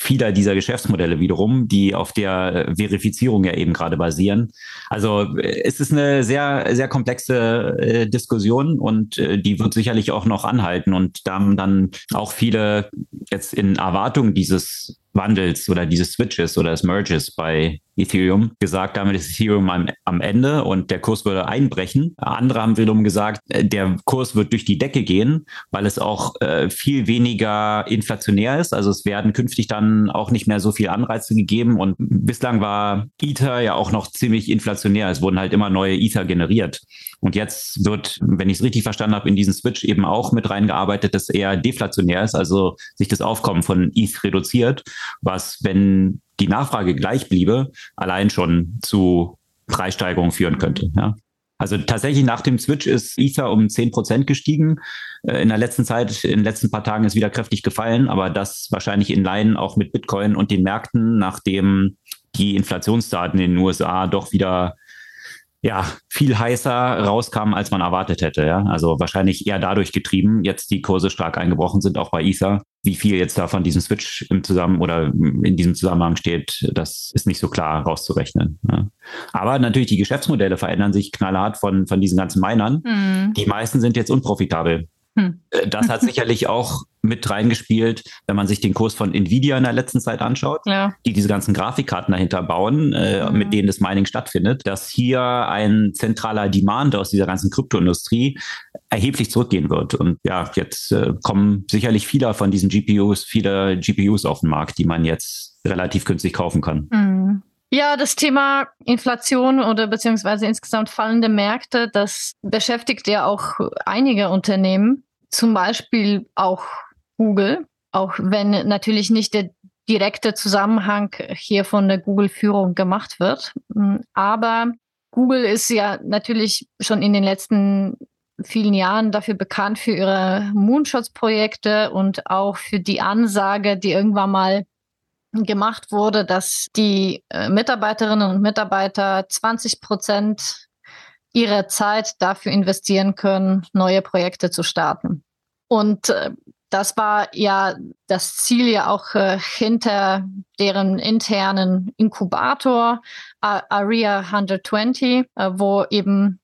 vieler dieser Geschäftsmodelle wiederum, die auf der äh, Verifizierung ja eben gerade basieren. Also äh, es ist eine sehr, sehr komplexe äh, Diskussion und äh, die wird sicherlich auch noch anhalten. Und da haben dann auch viele jetzt in Erwartung dieses Wandels oder dieses Switches oder des Merges bei Ethereum gesagt, damit ist Ethereum am, am Ende und der Kurs würde einbrechen. Andere haben wiederum gesagt, äh, der Kurs wird durch die Decke gehen, weil es auch äh, viel weniger inflationär ist. Also es werden künftig dann auch nicht mehr so viel Anreize gegeben und bislang war Ether ja auch noch ziemlich inflationär. Es wurden halt immer neue Ether generiert. Und jetzt wird, wenn ich es richtig verstanden habe, in diesen Switch eben auch mit reingearbeitet, dass eher deflationär ist, also sich das Aufkommen von ETH reduziert, was, wenn die Nachfrage gleich bliebe, allein schon zu Preissteigerungen führen könnte. Ja. Also tatsächlich nach dem Switch ist Ether um 10% gestiegen. Äh, In der letzten Zeit, in den letzten paar Tagen ist wieder kräftig gefallen, aber das wahrscheinlich in Line auch mit Bitcoin und den Märkten, nachdem die Inflationsdaten in den USA doch wieder ja, viel heißer rauskamen, als man erwartet hätte. Ja? Also wahrscheinlich eher dadurch getrieben, jetzt die Kurse stark eingebrochen sind, auch bei Ether. Wie viel jetzt da von diesem Switch im Zusammen oder in diesem Zusammenhang steht, das ist nicht so klar rauszurechnen. Ja? Aber natürlich die Geschäftsmodelle verändern sich knallhart von, von diesen ganzen Minern. Hm. Die meisten sind jetzt unprofitabel. Hm. Äh, Das hat sicherlich auch mit reingespielt, wenn man sich den Kurs von Nvidia in der letzten Zeit anschaut, Ja. die diese ganzen Grafikkarten dahinter bauen, äh, Mhm. mit denen das Mining stattfindet, dass hier ein zentraler Demand aus dieser ganzen Kryptoindustrie erheblich zurückgehen wird. Und ja, jetzt äh, kommen sicherlich viele von diesen GPUs, viele GPUs auf den Markt, die man jetzt relativ günstig kaufen kann. Hm. Ja, das Thema Inflation oder beziehungsweise insgesamt fallende Märkte, das beschäftigt ja auch einige Unternehmen, zum Beispiel auch Google, auch wenn natürlich nicht der direkte Zusammenhang hier von der Google-Führung gemacht wird. Hm, Aber Google ist ja natürlich schon in den letzten vielen Jahren dafür bekannt für ihre Moonshot-Projekte und auch für die Ansage, die irgendwann mal gemacht wurde, dass die äh, Mitarbeiterinnen und Mitarbeiter 20 Prozent ihrer Zeit dafür investieren können, neue Projekte zu starten. Und äh, das war ja das Ziel ja auch äh, hinter deren internen Inkubator Area 120, äh, wo eben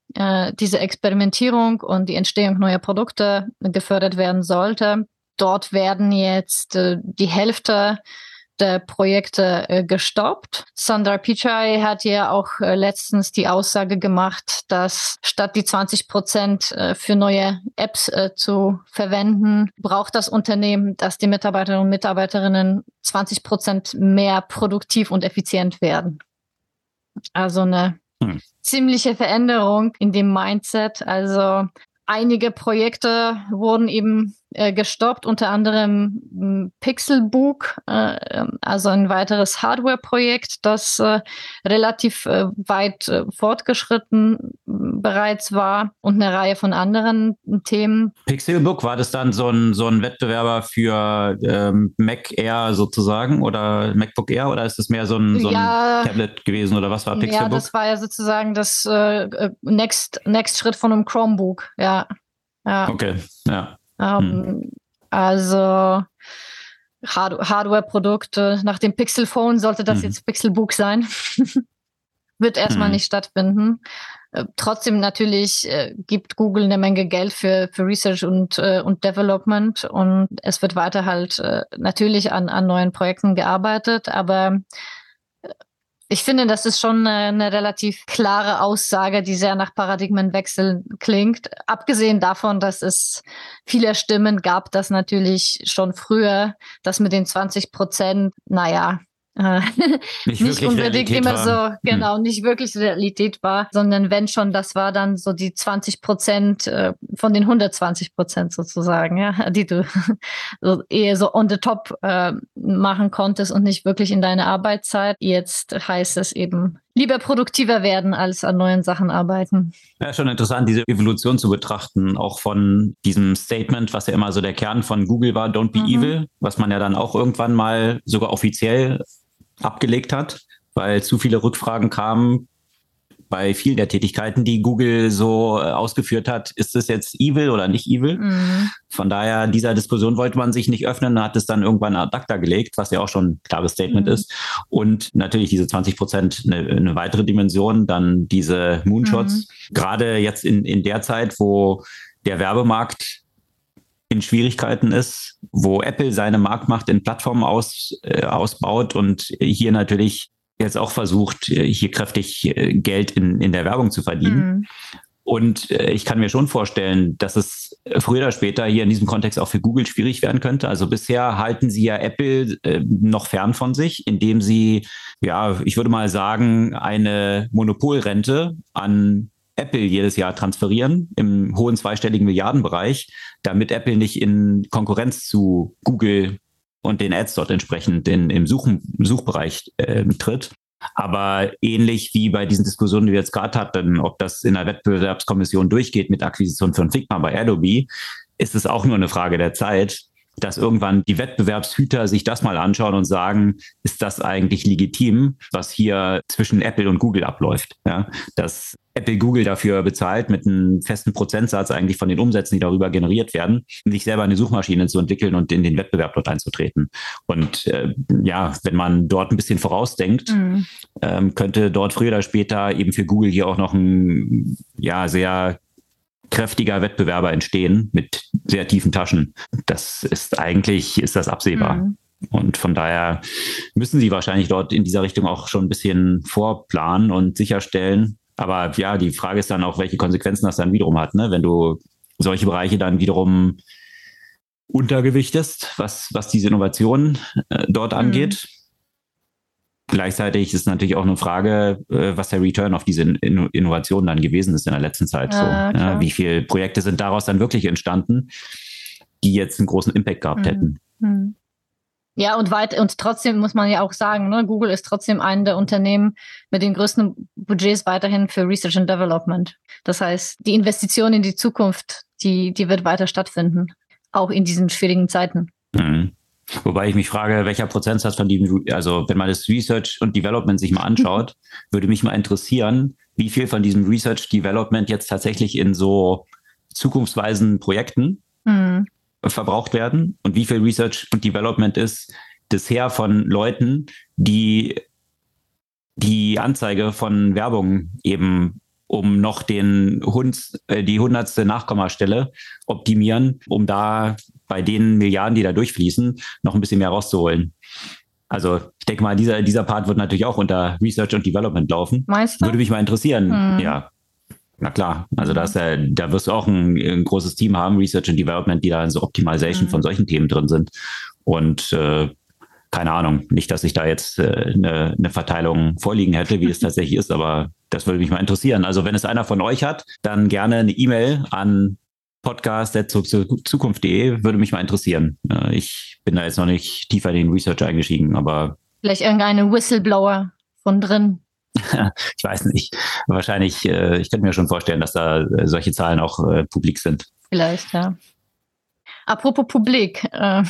diese Experimentierung und die Entstehung neuer Produkte gefördert werden sollte. Dort werden jetzt die Hälfte der Projekte äh, gestoppt. Sandra Pichai hat ja auch äh, letztens die Aussage gemacht, dass statt die 20 Prozent äh, für neue Apps zu verwenden, braucht das Unternehmen, dass die Mitarbeiterinnen und Mitarbeiterinnen 20 Prozent mehr produktiv und effizient werden. Also eine hm. ziemliche Veränderung in dem Mindset. Also einige Projekte wurden eben äh, gestoppt, unter anderem Pixelbook, äh, ähm, also ein weiteres Hardware-Projekt, das äh, relativ äh, weit äh, fortgeschritten bereits war und eine Reihe von anderen Themen. Pixelbook, war das dann so ein, so ein Wettbewerber für ähm, Mac Air sozusagen oder MacBook Air oder ist das mehr so ein, so ein ja, Tablet gewesen oder was war Pixelbook? Ja, das war ja sozusagen das Next, Next Schritt von einem Chromebook, ja. ja. Okay, ja. Ähm, hm. Also Hard Hardware-Produkte. Nach dem Pixel Phone sollte das hm. jetzt Pixelbook sein. *laughs* Wird erstmal hm. nicht stattfinden. Äh, trotzdem natürlich äh, gibt Google eine Menge Geld für, für Research und, äh, und Development und es wird weiter halt äh, natürlich an, an neuen Projekten gearbeitet, aber ich finde, das ist schon eine, eine, relativ klare Aussage, die sehr nach Paradigmenwechsel klingt. Abgesehen davon, dass es viele Stimmen gab, dass natürlich schon früher das mit den 20 Prozent, naja, äh, nicht, nicht unbedingt Realität immer war. so, hm. genau, hm. nicht wirklich Realität war, sondern wenn schon, das war dann so die 20 Prozent äh, von den 120 Prozent sozusagen, ja, die du *laughs* so eher so on the top äh, machen konntest und nicht wirklich in deiner Arbeitszeit. Jetzt heißt es eben lieber produktiver werden als an neuen Sachen arbeiten. Ja, schon interessant, diese Evolution zu betrachten, auch von diesem Statement, was ja immer so der Kern von Google war, don't be mhm. evil, was man ja dann auch irgendwann mal sogar offiziell abgelegt hat, weil zu viele Rückfragen kamen bei vielen der Tätigkeiten, die Google so äh, ausgeführt hat. Ist es jetzt evil oder nicht evil? Mhm. Von daher, dieser Diskussion wollte man sich nicht öffnen, hat es dann irgendwann ad acta gelegt, was ja auch schon ein klares Statement mhm. ist. Und natürlich diese 20 Prozent eine, eine, weitere Dimension, dann diese Moonshots. Mhm. Gerade jetzt in, in der Zeit, wo der Werbemarkt in Schwierigkeiten ist, wo Apple seine Marktmacht in Plattformen aus, äh, ausbaut und hier natürlich jetzt auch versucht, hier kräftig äh, Geld in, in der Werbung zu verdienen. Mhm. Und äh, ich kann mir schon vorstellen, dass es früher oder später hier in diesem Kontext auch für Google schwierig werden könnte. Also bisher halten sie ja Apple äh, noch fern von sich, indem sie, ja, ich würde mal sagen, eine Monopolrente an Apple jedes Jahr transferieren im hohen zweistelligen Milliardenbereich, damit Apple nicht in Konkurrenz zu Google und den Ads dort entsprechend in, im Suchen, Suchbereich äh, tritt. Aber ähnlich wie bei diesen Diskussionen, die wir jetzt gerade hatten, ob das in der Wettbewerbskommission durchgeht mit Akquisition von Figma bei Adobe, ist es auch nur eine Frage der Zeit, dass irgendwann die Wettbewerbshüter sich das mal anschauen und sagen, ist das eigentlich legitim, was hier zwischen Apple und Google abläuft? Ja, dass Apple Google dafür bezahlt, mit einem festen Prozentsatz eigentlich von den Umsätzen, die darüber generiert werden, sich selber eine Suchmaschine zu entwickeln und in den Wettbewerb dort einzutreten. Und äh, ja, wenn man dort ein bisschen vorausdenkt, mhm. ähm, könnte dort früher oder später eben für Google hier auch noch ein ja sehr kräftiger Wettbewerber entstehen mit sehr tiefen Taschen. Das ist eigentlich, ist das absehbar. Mhm. Und von daher müssen sie wahrscheinlich dort in dieser Richtung auch schon ein bisschen vorplanen und sicherstellen. Aber ja, die Frage ist dann auch, welche Konsequenzen das dann wiederum hat, ne? wenn du solche Bereiche dann wiederum untergewichtest, was, was diese Innovation äh, dort mhm. angeht. Gleichzeitig ist natürlich auch eine Frage, äh, was der Return auf diese Innovation dann gewesen ist in der letzten Zeit. Ja, so, ja, wie viele Projekte sind daraus dann wirklich entstanden, die jetzt einen großen Impact gehabt mhm. hätten? Mhm. Ja, und weit, und trotzdem muss man ja auch sagen, ne, Google ist trotzdem ein der Unternehmen mit den größten Budgets weiterhin für Research and Development. Das heißt, die Investition in die Zukunft, die, die wird weiter stattfinden. Auch in diesen schwierigen Zeiten. Mhm. Wobei ich mich frage, welcher Prozentsatz von dem, also wenn man das Research und Development sich mal anschaut, *laughs* würde mich mal interessieren, wie viel von diesem Research Development jetzt tatsächlich in so zukunftsweisen Projekten mhm. Verbraucht werden und wie viel Research und Development ist bisher von Leuten, die die Anzeige von Werbung eben um noch den Hund, äh, die hundertste Nachkommastelle optimieren, um da bei den Milliarden, die da durchfließen, noch ein bisschen mehr rauszuholen. Also ich denke mal, dieser, dieser Part wird natürlich auch unter Research und Development laufen. Meinst du? Würde mich mal interessieren. Hm. Ja, na klar, also da, ja, da wirst du auch ein, ein, großes Team haben, Research and Development, die da in so Optimization mhm. von solchen Themen drin sind. Und äh, keine Ahnung, nicht, dass ich da jetzt äh, eine, eine Verteilung vorliegen hätte, wie es *laughs* tatsächlich ist, aber das würde mich mal interessieren. Also wenn es einer von euch hat, dann gerne eine E-Mail an podcast.zukunft.de, würde mich mal interessieren. Ich bin da jetzt noch nicht tiefer in den Research eingestiegen, aber. Vielleicht irgendeine Whistleblower von drin. *laughs* ich weiß nicht. Wahrscheinlich, äh, ich könnte mir schon vorstellen, dass da äh, solche Zahlen auch äh, publik sind. Vielleicht, ja. Apropos publik. Äh,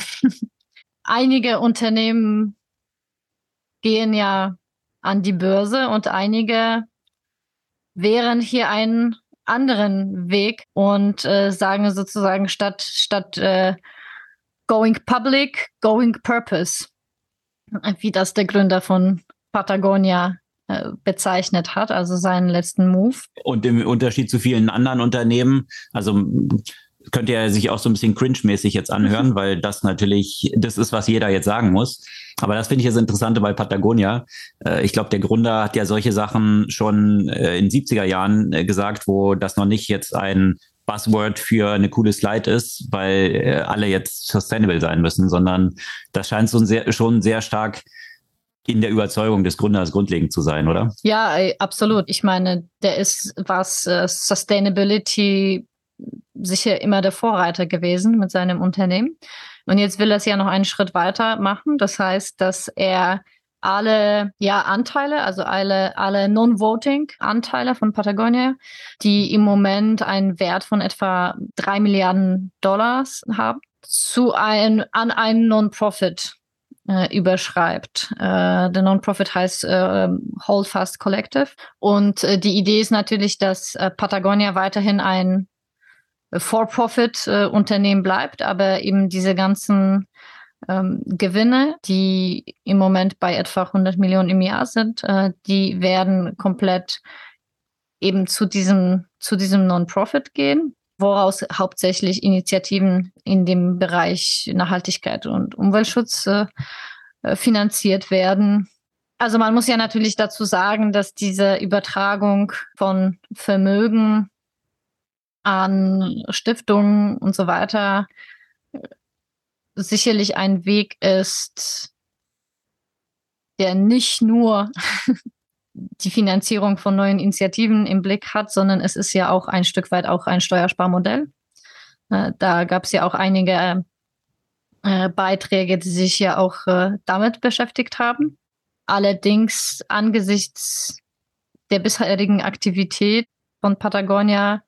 *laughs* einige Unternehmen gehen ja an die Börse und einige wären hier einen anderen Weg und sagen sozusagen statt statt going public, going purpose, wie das der Gründer von Patagonia äh, bezeichnet hat, also seinen letzten Move. Und im Unterschied zu vielen anderen Unternehmen, also könnte er sich auch so ein bisschen cringe-mäßig jetzt anhören, weil das natürlich, das ist, was jeder jetzt sagen muss. Aber das finde ich das Interessante bei Patagonia. Äh, ich glaube, der Gründer hat ja solche Sachen schon äh, in 70er Jahren gesagt, wo das noch nicht jetzt ein Buzzword für eine coole Slide ist, weil alle jetzt sustainable sein müssen, sondern das scheint so sehr, schon sehr stark in der Überzeugung des Gründers grundlegend zu sein, oder? Ja, absolut. Ich meine, der ist, was äh, Sustainability sicher immer der Vorreiter gewesen mit seinem Unternehmen. Und jetzt will er es ja noch einen Schritt weiter machen. Das heißt, dass er alle ja Anteile, also alle alle Non-Voting Anteile von Patagonia, die im Moment einen Wert von etwa drei Milliarden Dollars haben, zu ein an einen Non-Profit äh, überschreibt. Äh, der Non-Profit heißt äh, Holdfast Collective. Und äh, die Idee ist natürlich, dass äh, Patagonia weiterhin ein For-Profit-Unternehmen bleibt, aber eben diese ganzen ähm, Gewinne, die im Moment bei etwa 100 Millionen im Jahr sind, äh, die werden komplett eben zu diesem, zu diesem Non-Profit gehen woraus hauptsächlich Initiativen in dem Bereich Nachhaltigkeit und Umweltschutz äh, äh, finanziert werden. Also man muss ja natürlich dazu sagen, dass diese Übertragung von Vermögen an Stiftungen und so weiter äh, sicherlich ein Weg ist, der nicht nur *laughs* die Finanzierung von neuen Initiativen im Blick hat, sondern es ist ja auch ein Stück weit auch ein Steuersparmodell. Äh, da gab es ja auch einige äh, Beiträge, die sich ja auch äh, damit beschäftigt haben. Allerdings angesichts der bisherigen Aktivität von Patagonia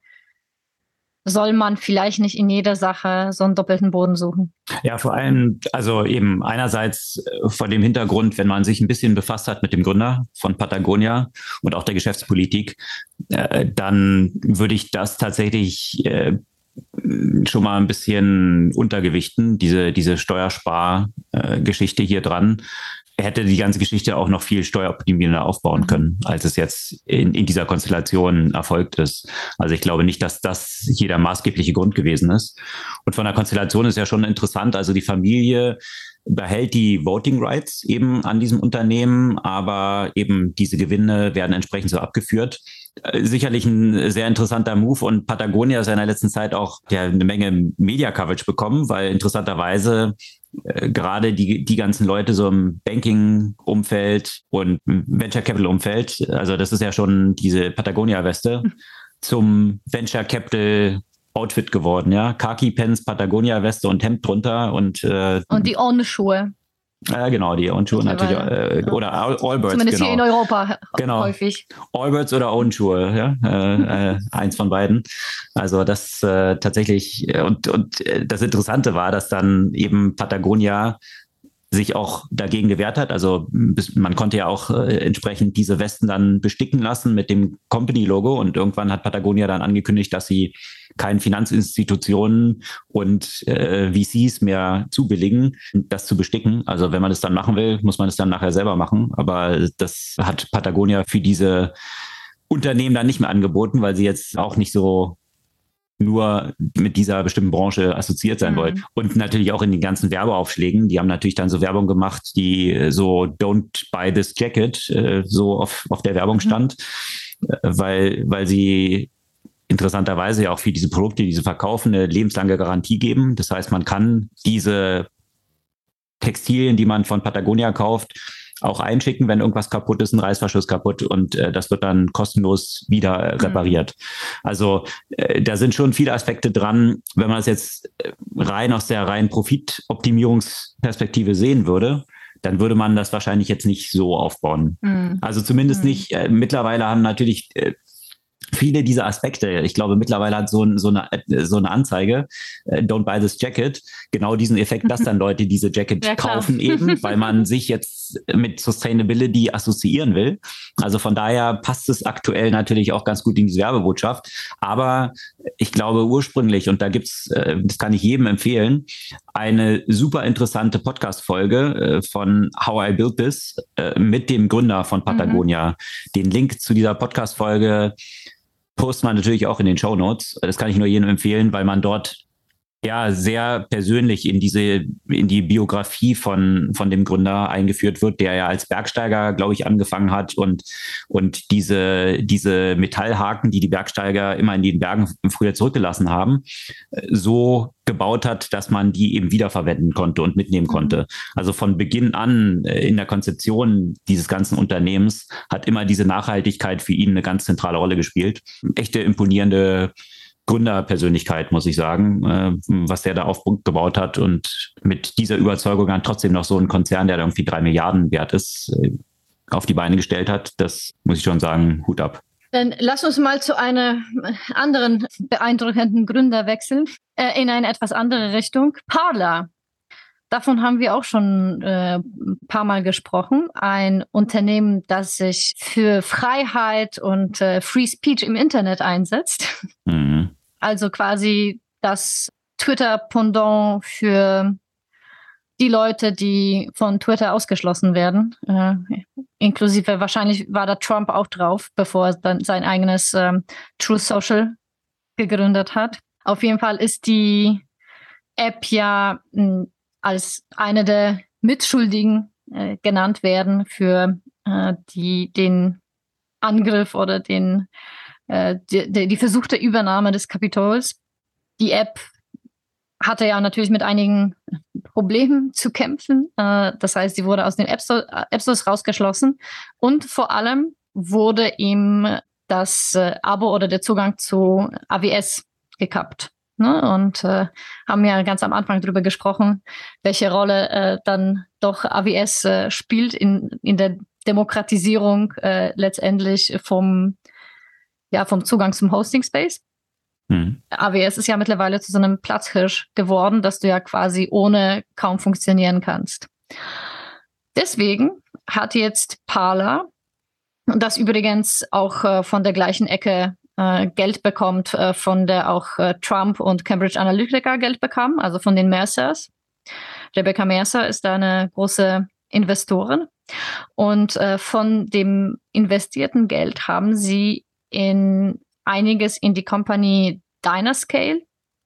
soll man vielleicht nicht in jeder Sache so einen doppelten Boden suchen. Ja, vor allem, also eben einerseits äh, vor dem Hintergrund, wenn man sich ein bisschen befasst hat mit dem Gründer von Patagonia und auch der Geschäftspolitik, äh, dann würde ich das tatsächlich äh, schon mal ein bisschen untergewichten, diese, diese Steuerspargeschichte hier dran hätte die ganze Geschichte auch noch viel steueroptimierender aufbauen mhm. können, als es jetzt in, in dieser Konstellation erfolgt ist. Also ich glaube nicht, dass das hier der maßgebliche Grund gewesen ist. Und von der Konstellation ist ja schon interessant. Also die Familie behält die Voting Rights eben an diesem Unternehmen, aber eben diese Gewinne werden entsprechend so abgeführt. Äh, sicherlich ein sehr interessanter Move und Patagonia ist ja in der letzten Zeit auch ja, eine Menge Media Coverage bekommen, weil interessanterweise äh, gerade die, die ganzen Leute so im Banking-Umfeld und Venture Capital-Umfeld, also das ist ja schon diese Patagonia-Weste, hm. zum Venture Capital Outfit geworden, ja. Khaki Pants, Patagonia Weste und Hemd drunter und äh, und die ohne Schuhe. Ja, genau, die Onschuhe natürlich. Äh, ja. Oder Allbirds. Zumindest genau. hier in Europa genau. häufig. Allbirds oder Onschuhe, ja. Äh, äh, *laughs* eins von beiden. Also das äh, tatsächlich, äh, und, und äh, das Interessante war, dass dann eben Patagonia sich auch dagegen gewehrt hat. Also man konnte ja auch äh, entsprechend diese Westen dann besticken lassen mit dem Company-Logo und irgendwann hat Patagonia dann angekündigt, dass sie keinen Finanzinstitutionen und äh, VCs mehr zubilligen, das zu besticken. Also wenn man es dann machen will, muss man es dann nachher selber machen. Aber das hat Patagonia für diese Unternehmen dann nicht mehr angeboten, weil sie jetzt auch nicht so nur mit dieser bestimmten Branche assoziiert sein mhm. wollen. Und natürlich auch in den ganzen Werbeaufschlägen. Die haben natürlich dann so Werbung gemacht, die äh, so Don't buy this jacket äh, so auf, auf der Werbung mhm. stand, mhm. weil, weil sie interessanterweise ja auch für diese Produkte, die sie verkaufen, eine lebenslange Garantie geben. Das heißt, man kann diese Textilien, die man von Patagonia kauft, auch einschicken, wenn irgendwas kaputt ist, ein Reißverschluss kaputt und äh, das wird dann kostenlos wieder mhm. repariert. Also äh, da sind schon viele Aspekte dran. Wenn man es jetzt äh, rein aus der reinen Profitoptimierungsperspektive sehen würde, dann würde man das wahrscheinlich jetzt nicht so aufbauen. Mhm. Also zumindest mhm. nicht. Äh, mittlerweile haben natürlich äh, viele dieser Aspekte. Ich glaube, mittlerweile hat so, ein, so, eine, so eine Anzeige, äh, don't buy this jacket, genau diesen Effekt, dass dann *laughs* Leute diese Jacket ja, kaufen eben, weil man *laughs* sich jetzt mit Sustainability assoziieren will. Also von daher passt es aktuell natürlich auch ganz gut in diese Werbebotschaft. Aber ich glaube ursprünglich, und da gibt's, äh, das kann ich jedem empfehlen, eine super interessante Podcast-Folge äh, von How I Built This mit dem Gründer von Patagonia. Mhm. Den Link zu dieser Podcast-Folge posten wir natürlich auch in den Show Notes. Das kann ich nur jedem empfehlen, weil man dort ja sehr persönlich in diese in die Biografie von von dem Gründer eingeführt wird, der ja als Bergsteiger, glaube ich, angefangen hat und und diese diese Metallhaken, die die Bergsteiger immer in den Bergen früher zurückgelassen haben, so gebaut hat, dass man die eben wiederverwenden konnte und mitnehmen mhm. konnte. Also von Beginn an äh, in der Konzeption dieses ganzen Unternehmens hat immer diese Nachhaltigkeit für ihn eine ganz zentrale Rolle gespielt. Echte imponierende Gründerpersönlichkeit, muss ich sagen, äh, was der da aufgebaut hat und mit dieser Überzeugung dann trotzdem noch so einen Konzern, der da irgendwie drei Milliarden wert ist, äh, auf die Beine gestellt hat. Das muss ich schon sagen, Hut ab. Dann lass uns mal zu einem anderen beeindruckenden Gründer wechseln, äh, in eine etwas andere Richtung. Parler. Davon haben wir auch schon äh, ein paar Mal gesprochen. Ein Unternehmen, das sich für Freiheit und äh, Free Speech im Internet einsetzt. Mhm. Also quasi das Twitter-Pendant für die Leute, die von Twitter ausgeschlossen werden. Äh, inklusive wahrscheinlich war da Trump auch drauf, bevor er dann sein eigenes ähm, True Social gegründet hat. Auf jeden Fall ist die App ja mh, hm, als eine der Mitschuldigen äh, genannt werden für äh, die, den Angriff oder den äh, die, die versuchte Übernahme des Kapitols. Die App hatte ja natürlich mit einigen Problemen zu kämpfen. Äh, das heißt, sie wurde aus den App, App Stores rausgeschlossen und vor allem wurde ihm das äh, Abo oder der Zugang zu AWS gekappt. Ne? Und äh, haben ja ganz am Anfang darüber gesprochen, welche Rolle äh, dann doch AWS äh, spielt in, in der Demokratisierung äh, letztendlich vom ja, vom Zugang zum Hosting Space. Mhm. AWS ist ja mittlerweile zu so einem Platzhirsch geworden, dass du ja quasi ohne kaum funktionieren kannst. Deswegen hat jetzt Parler, das übrigens auch äh, von der gleichen Ecke äh, Geld bekommt, äh, von der auch äh, Trump und Cambridge Analytica Geld bekamen, also von den Mercers. Rebecca Mercer ist da eine große Investorin. Und äh, von dem investierten Geld haben sie in einiges in die Company Dynascale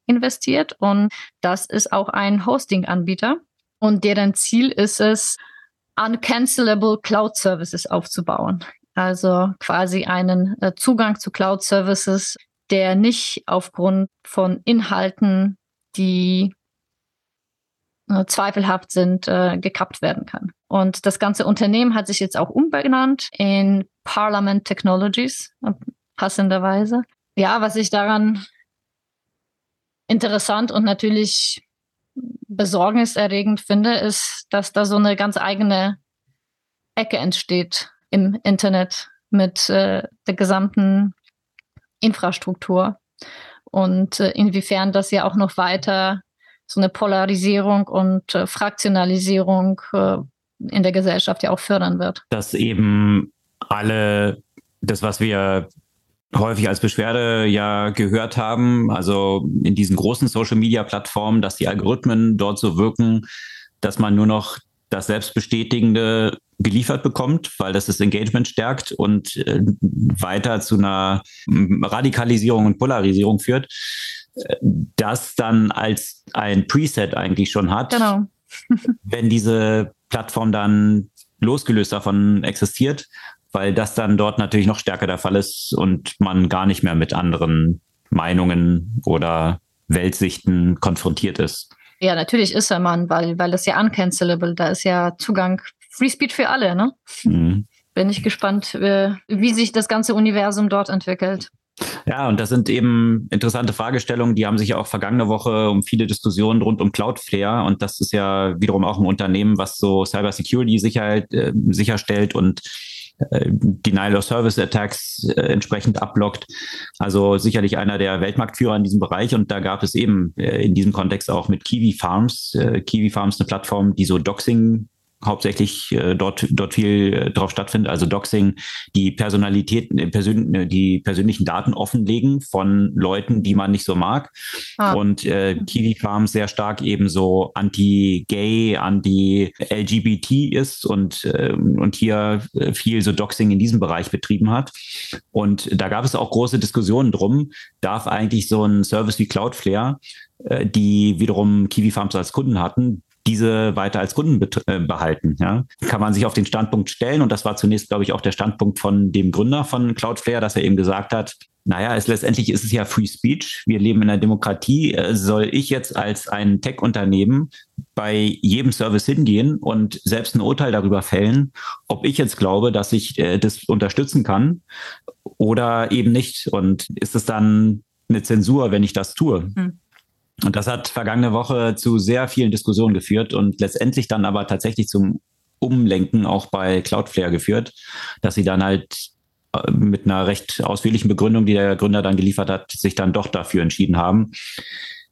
investiert und das ist auch ein Hosting-Anbieter und deren Ziel ist es, uncancelable Cloud Services aufzubauen. Also quasi einen äh, Zugang zu Cloud Services, der nicht aufgrund von Inhalten, die äh, zweifelhaft sind, äh, gekappt werden kann. Und das ganze Unternehmen hat sich jetzt auch umbenannt in Parliament Technologies, passenderweise. Ja, was ich daran interessant und natürlich besorgniserregend finde, ist, dass da so eine ganz eigene Ecke entsteht im Internet mit äh, der gesamten Infrastruktur und äh, inwiefern das ja auch noch weiter so eine Polarisierung und äh, Fraktionalisierung äh, in der Gesellschaft ja auch fördern wird. Dass eben alle das, was wir häufig als Beschwerde ja gehört haben, also in diesen großen Social-Media-Plattformen, dass die Algorithmen dort so wirken, dass man nur noch das Selbstbestätigende geliefert bekommt, weil das das Engagement stärkt und äh, weiter zu einer Radikalisierung und Polarisierung führt, äh, das dann als ein Preset eigentlich schon hat. Genau. *laughs* wenn diese Plattform dann losgelöst davon existiert, weil das dann dort natürlich noch stärker der Fall ist und man gar nicht mehr mit anderen Meinungen oder Weltsichten konfrontiert ist. Ja, natürlich ist er man, weil, weil das ja uncancelable, da ist ja Zugang, Free Speech für alle, ne? Mhm. Bin ich gespannt, äh, wie sich das ganze Universum dort entwickelt. Ja, und das sind eben interessante Fragestellungen, die haben sich ja auch vergangene Woche um viele Diskussionen rund um Cloudflare und das ist ja wiederum auch ein Unternehmen, was so Cybersecurity Sicherheit äh, sicherstellt und äh, Denial of Service Attacks äh, entsprechend abblockt. Also sicherlich einer der Weltmarktführer in diesem Bereich. Und da gab es eben äh, in diesem Kontext auch mit Kiwi Farms, äh, Kiwi Farms eine Plattform, die so Doxing hauptsächlich äh, dort, dort viel äh, drauf stattfindet, also Doxing, die Personalität, äh, persön äh, die persönlichen Daten offenlegen von Leuten, die man nicht so mag. Ah. Und äh, Kiwi Farm sehr stark eben so anti-gay, anti-LGBT ist und, äh, und hier äh, viel so Doxing in diesem Bereich betrieben hat. Und da gab es auch große Diskussionen drum, darf eigentlich so ein Service wie Cloudflare die wiederum Kiwi Farms als Kunden hatten, diese weiter als Kunden äh, behalten. Ja? Kann man sich auf den Standpunkt stellen und das war zunächst, glaube ich, auch der Standpunkt von dem Gründer von Cloudflare, dass er eben gesagt hat, naja, es, letztendlich ist es ja Free Speech. Wir leben in einer Demokratie. Äh, soll ich jetzt als ein Tech-Unternehmen bei jedem Service hingehen und selbst ein Urteil darüber fällen, ob ich jetzt glaube, dass ich äh, das unterstützen kann oder eben nicht? Und ist es dann eine Zensur, wenn ich das tue? Hm. Und das hat vergangene Woche zu sehr vielen Diskussionen geführt und letztendlich dann aber tatsächlich zum Umlenken auch bei Cloudflare geführt, dass sie dann halt äh, mit einer recht ausführlichen Begründung, die der Gründer dann geliefert hat, sich dann doch dafür entschieden haben,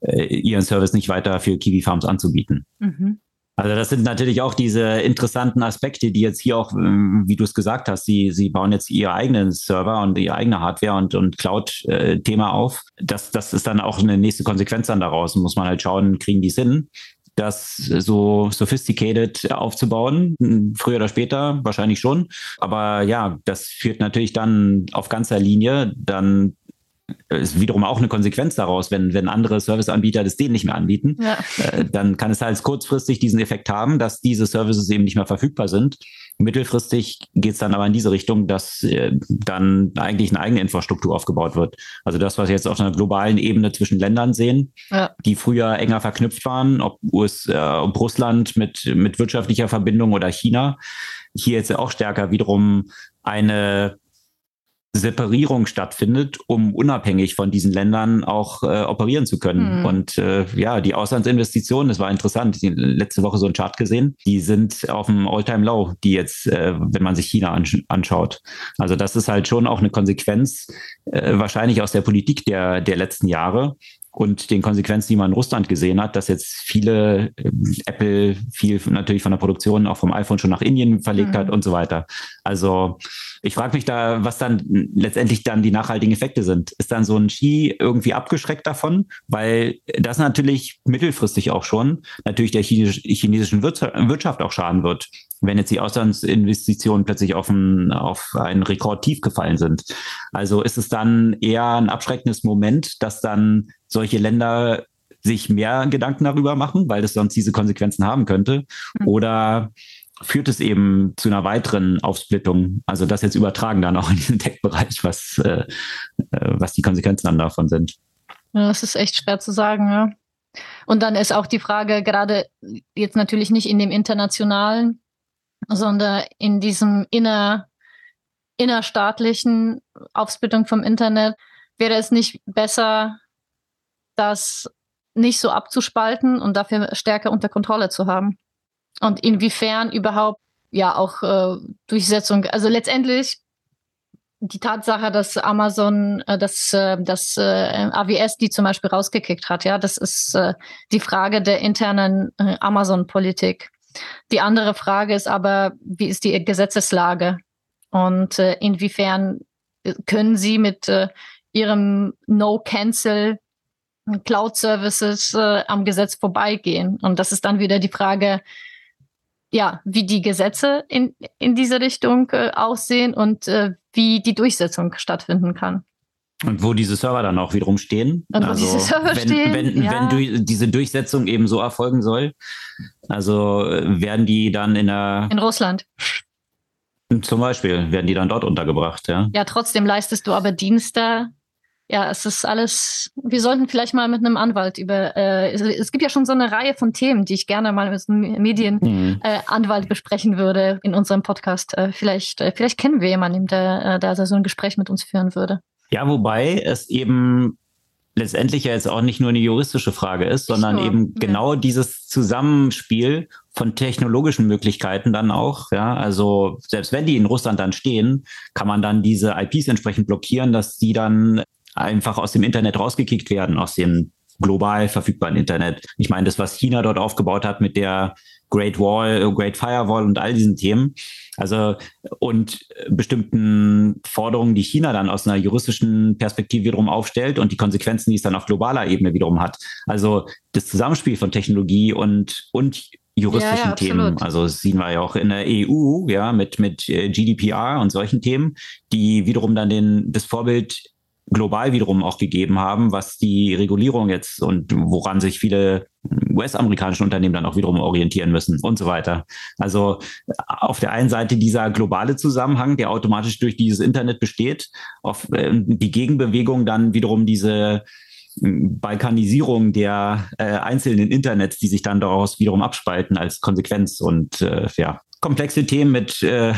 äh, ihren Service nicht weiter für Kiwi Farms anzubieten. Mhm. Also das sind natürlich auch diese interessanten Aspekte, die jetzt hier auch, ähm, wie du es gesagt hast, sie, sie bauen jetzt ihre eigenen Server und ihre eigene Hardware und, und Cloud-Thema auf. Das, das ist dann auch eine nächste Konsequenz dann daraus. Muss man halt schauen, kriegen die Sinn? das so sophisticated aufzubauen. Früher oder später wahrscheinlich schon. Aber ja, das führt natürlich dann auf ganzer Linie dann ist wiederum auch eine Konsequenz daraus, wenn, wenn andere Serviceanbieter das denen nicht mehr anbieten, ja. äh, dann kann es halt kurzfristig diesen Effekt haben, dass diese Services eben nicht mehr verfügbar sind. Mittelfristig geht es dann aber in diese Richtung, dass äh, dann eigentlich eine eigene Infrastruktur aufgebaut wird. Also das, was wir jetzt auf einer globalen Ebene zwischen Ländern sehen, ja. die früher enger verknüpft waren, ob, US, äh, ob Russland mit, mit wirtschaftlicher Verbindung oder China, hier jetzt auch stärker wiederum eine Separierung stattfindet, um unabhängig von diesen Ländern auch äh, operieren zu können. Mhm. Und äh, ja, die Auslandsinvestitionen, das war interessant, die letzte Woche so einen Chart gesehen, die sind auf dem All-Time-Low, die jetzt, äh, wenn man sich China ansch anschaut. Also das ist halt schon auch eine Konsequenz äh, wahrscheinlich aus der Politik der, der letzten Jahre, und den Konsequenzen, die man in Russland gesehen hat, dass jetzt viele äh, Apple viel natürlich von der Produktion auch vom iPhone schon nach Indien verlegt mhm. hat und so weiter. Also ich frage mich da, was dann letztendlich dann die nachhaltigen Effekte sind. Ist dann so ein Ski irgendwie abgeschreckt davon? Weil das natürlich mittelfristig auch schon natürlich der chinesischen Wirtschaft auch schaden wird wenn jetzt die Auslandsinvestitionen plötzlich auf ein, auf einen Rekordtief gefallen sind. Also ist es dann eher ein abschreckendes Moment, dass dann solche Länder sich mehr Gedanken darüber machen, weil das sonst diese Konsequenzen haben könnte? Mhm. Oder führt es eben zu einer weiteren Aufsplittung? Also das jetzt übertragen dann auch in diesen Tech-Bereich, was, äh, äh, was die Konsequenzen dann davon sind. Ja, das ist echt schwer zu sagen, ja. Und dann ist auch die Frage, gerade jetzt natürlich nicht in dem internationalen, sondern in diesem inner, innerstaatlichen Aufsplittung vom Internet, wäre es nicht besser, das nicht so abzuspalten und dafür stärker unter Kontrolle zu haben? Und inwiefern überhaupt ja auch äh, Durchsetzung, also letztendlich die Tatsache, dass Amazon, äh, dass äh, das äh, AWS die zum Beispiel rausgekickt hat, ja, das ist äh, die Frage der internen äh, Amazon-Politik. Die andere Frage ist aber, wie ist die Gesetzeslage und äh, inwiefern äh, können Sie mit äh, Ihrem No-Cancel Cloud Services äh, am Gesetz vorbeigehen? Und das ist dann wieder die Frage, ja, wie die Gesetze in, in diese Richtung äh, aussehen und äh, wie die Durchsetzung stattfinden kann. Und wo diese Server dann auch wiederum stehen. Und also, wo diese Server wenn, stehen, wenn, ja. wenn du, diese Durchsetzung eben so erfolgen soll, also äh, werden die dann in der. In Russland. Zum Beispiel werden die dann dort untergebracht, ja. Ja, trotzdem leistest du aber Dienste. Ja, es ist alles. Wir sollten vielleicht mal mit einem Anwalt über. Äh, es, gibt ja schon so eine Reihe von Themen, die ich gerne mal mit einem Medienanwalt Mhm. äh, besprechen würde in unserem Podcast. Äh, vielleicht, äh, vielleicht kennen wir jemanden, der, äh, der so ein Gespräch mit uns führen würde. Ja, wobei es eben letztendlich ja jetzt auch nicht nur eine juristische Frage ist, sondern nur, eben ja. genau dieses Zusammenspiel von technologischen Möglichkeiten dann auch. Ja, also selbst wenn die in Russland dann stehen, kann man dann diese IPs entsprechend blockieren, dass die dann einfach aus dem Internet rausgekickt werden, aus dem global verfügbaren Internet. Ich meine, das, was China dort aufgebaut hat mit der Great Wall, Great Firewall und all diesen Themen. Also und bestimmten Forderungen, die China dann aus einer juristischen Perspektive wiederum aufstellt und die Konsequenzen, die es dann auf globaler Ebene wiederum hat. Also das Zusammenspiel von Technologie und und juristischen Ja, ja, Themen. Also das sehen wir ja auch in der EU, ja, mit mit äh, GDPR und solchen Themen, die wiederum dann den das Vorbild global wiederum auch gegeben haben, was die Regulierung jetzt und woran sich viele US-amerikanische Unternehmen dann auch wiederum orientieren müssen und so weiter. Also auf der einen Seite dieser globale Zusammenhang, der automatisch durch dieses Internet besteht, auf äh, die Gegenbewegung dann wiederum diese ähm, Balkanisierung der äh, einzelnen Internets, die sich dann daraus wiederum abspalten als Konsequenz und äh, ja, komplexe Themen mit äh,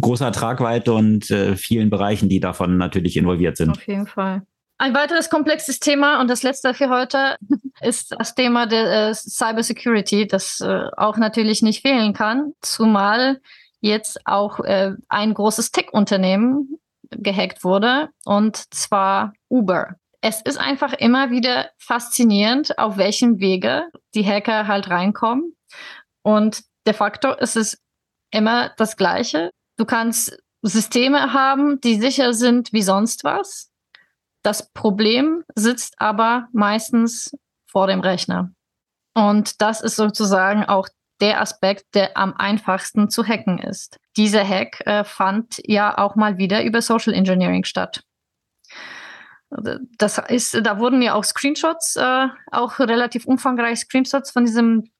großer Tragweite und äh, vielen Bereichen, die davon natürlich involviert sind. Auf jeden Fall. Ein weiteres komplexes Thema und das letzte für heute *laughs* ist das Thema der äh, Cybersecurity, das äh, auch natürlich nicht fehlen kann, zumal jetzt auch äh, ein großes Tech-Unternehmen gehackt wurde und zwar Uber. Es ist einfach immer wieder faszinierend, auf welchem Wege die Hacker halt reinkommen und de facto ist es immer das Gleiche. Du kannst Systeme haben, die sicher sind wie sonst was. Das Problem sitzt aber meistens vor dem Rechner. Und das ist sozusagen auch der Aspekt, der am einfachsten zu hacken ist. Dieser Hack äh, fand ja auch mal wieder über Social Engineering statt. Das ist, da wurden ja auch Screenshots, äh, auch relativ umfangreich Screenshots von diesem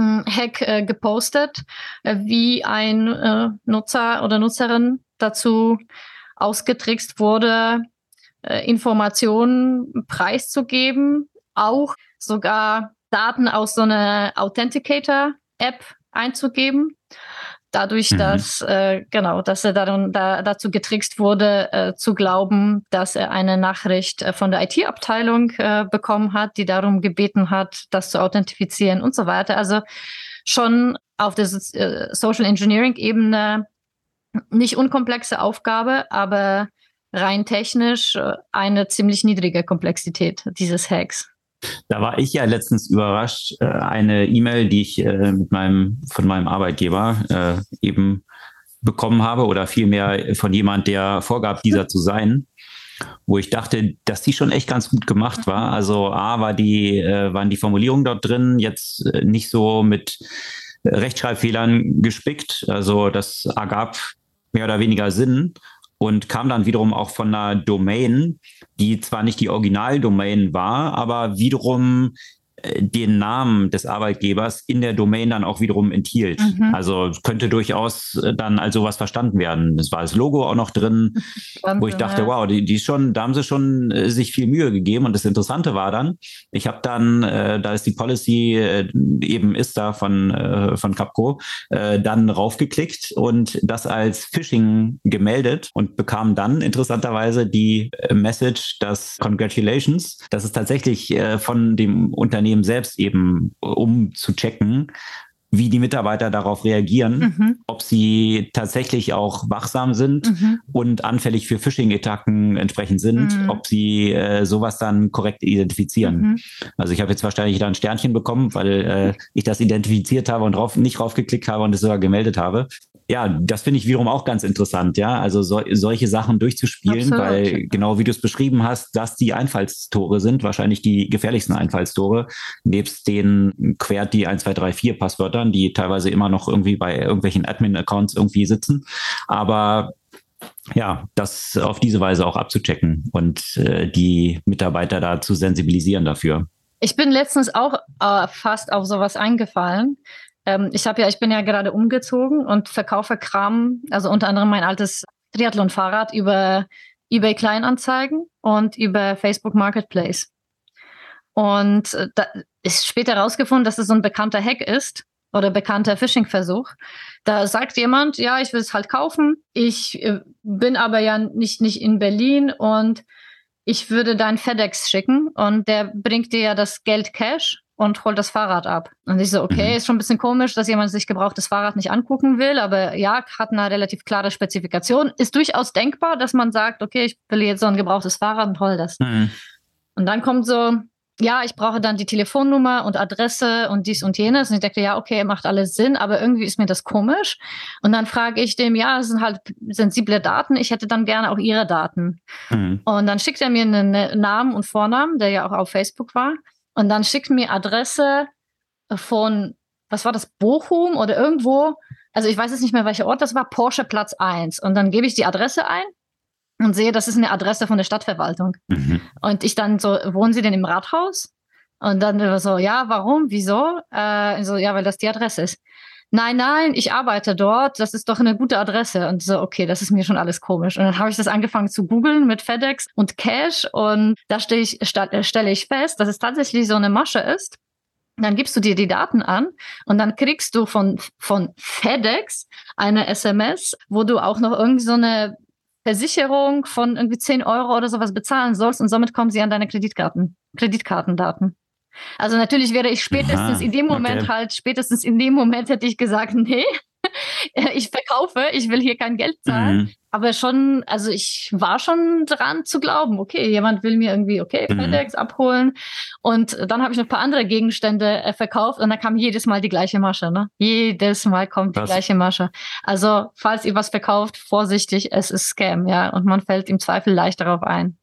Hack äh, gepostet, äh, wie ein äh, Nutzer oder Nutzerin dazu ausgetrickst wurde, äh, Informationen preiszugeben, auch sogar Daten aus so einer Authenticator-App einzugeben. Dadurch, Mhm. dass äh, genau, dass er darum, da, dazu getrickst wurde, äh, zu glauben, dass er eine Nachricht äh, von der IT-Abteilung äh, bekommen hat, die darum gebeten hat, das zu authentifizieren und so weiter. Also schon auf der So- äh, Social Engineering-Ebene nicht unkomplexe Aufgabe, aber rein technisch äh, eine ziemlich niedrige Komplexität dieses Hacks. Da war ich ja letztens überrascht, äh, eine E-Mail, die ich äh, mit meinem, von meinem Arbeitgeber äh, eben bekommen habe oder vielmehr von jemand, der vorgab, dieser zu sein, wo ich dachte, dass die schon echt ganz gut gemacht war. Also A war die, waren die Formulierungen dort drin, jetzt nicht so mit Rechtschreibfehlern gespickt. Also das ergab mehr oder weniger Sinn und kam dann wiederum auch von einer Domain, die zwar nicht die Originaldomain war, aber wiederum den Namen des Arbeitgebers in der Domain dann auch wiederum enthielt. Mhm. Also könnte durchaus äh, dann als sowas verstanden werden. Es war das Logo auch noch drin, *laughs* wo ich dachte, ja. wow, die, die schon, da haben sie schon äh, sich viel Mühe gegeben. Und das Interessante war dann, ich habe dann, äh, da ist die Policy äh, eben ist da von äh, von Capco, äh, dann raufgeklickt und das als Phishing gemeldet und bekam dann interessanterweise die äh, Message, dass Congratulations, dass es tatsächlich äh, von dem Unternehmen selbst eben, äh, um zu checken, wie die Mitarbeiter darauf reagieren, Mhm. ob sie tatsächlich auch wachsam sind Mhm. und anfällig für Phishing-Attacken entsprechend sind, Mhm. ob sie äh, sowas dann korrekt identifizieren. Mhm. Also ich habe jetzt wahrscheinlich da ein Sternchen bekommen, weil äh, ich das identifiziert habe und drauf, nicht draufgeklickt habe und es sogar gemeldet habe. Ja, das finde ich wiederum auch ganz interessant, ja. Also so, solche Sachen durchzuspielen, Absolut. weil genau wie du es beschrieben hast, dass die Einfallstore sind, wahrscheinlich die gefährlichsten Einfallstore, nebst den quert die 1, 2, 3, 4 Passwörtern, die teilweise immer noch irgendwie bei irgendwelchen Admin-Accounts irgendwie sitzen. Aber ja, das auf diese Weise auch abzuchecken und äh, die Mitarbeiter da zu sensibilisieren dafür. Ich bin letztens auch äh, fast auf sowas eingefallen. Ähm, ich habe ja, ich bin ja gerade umgezogen und verkaufe Kram, also unter anderem mein altes Triathlon-Fahrrad über eBay Kleinanzeigen und über Facebook Marketplace. Und äh, da ist später herausgefunden, dass es so ein bekannter Hack ist oder bekannter Phishing-Versuch. Da sagt jemand, ja, ich will es halt kaufen. Ich äh, bin aber ja nicht, nicht in Berlin und ich würde dein FedEx schicken und der bringt dir ja das Geld Cash und holt das Fahrrad ab. Und ich so, okay, mhm. ist schon ein bisschen komisch, dass jemand sich gebrauchtes Fahrrad nicht angucken will, aber ja, hat eine relativ klare Spezifikation. Ist durchaus denkbar, dass man sagt, okay, ich will jetzt so ein gebrauchtes Fahrrad und hol das. Mhm. Und dann kommt so, ja, ich brauche dann die Telefonnummer und Adresse und dies und jenes. Und ich dachte, ja, okay, macht alles Sinn, aber irgendwie ist mir das komisch. Und dann frage ich dem, ja, es sind halt sensible Daten, ich hätte dann gerne auch Ihre Daten. Mhm. Und dann schickt er mir einen Namen und Vornamen, der ja auch auf Facebook war. Und dann schickt mir Adresse von, was war das, Bochum oder irgendwo. Also ich weiß jetzt nicht mehr, welcher Ort das war, Porsche Platz 1. Und dann gebe ich die Adresse ein und sehe, das ist eine Adresse von der Stadtverwaltung. Mhm. Und ich dann so, wohnen Sie denn im Rathaus? Und dann so, ja, warum, wieso? Äh, so, ja, weil das die Adresse ist nein, nein, ich arbeite dort, das ist doch eine gute Adresse. Und so, okay, das ist mir schon alles komisch. Und dann habe ich das angefangen zu googeln mit FedEx und Cash und da stelle ich, stelle ich fest, dass es tatsächlich so eine Masche ist. Dann gibst du dir die Daten an und dann kriegst du von, von FedEx eine SMS, wo du auch noch irgendwie so eine Versicherung von irgendwie 10 Euro oder sowas bezahlen sollst und somit kommen sie an deine Kreditkarten, Kreditkartendaten. Also natürlich wäre ich spätestens Aha, in dem Moment okay. halt, spätestens in dem Moment hätte ich gesagt, *laughs* nee, ich verkaufe, ich will hier kein Geld zahlen. Mhm. Aber schon, also ich war schon dran zu glauben, okay, jemand will mir irgendwie, okay. FedEx mhm. abholen. Und dann habe ich noch ein paar andere Gegenstände äh, verkauft und dann kam jedes Mal die gleiche Masche, ne? Jedes Mal kommt die was? gleiche Masche. Also, falls ihr was verkauft, vorsichtig, es ist Scam, ja. Und man fällt im Zweifel leicht darauf ein.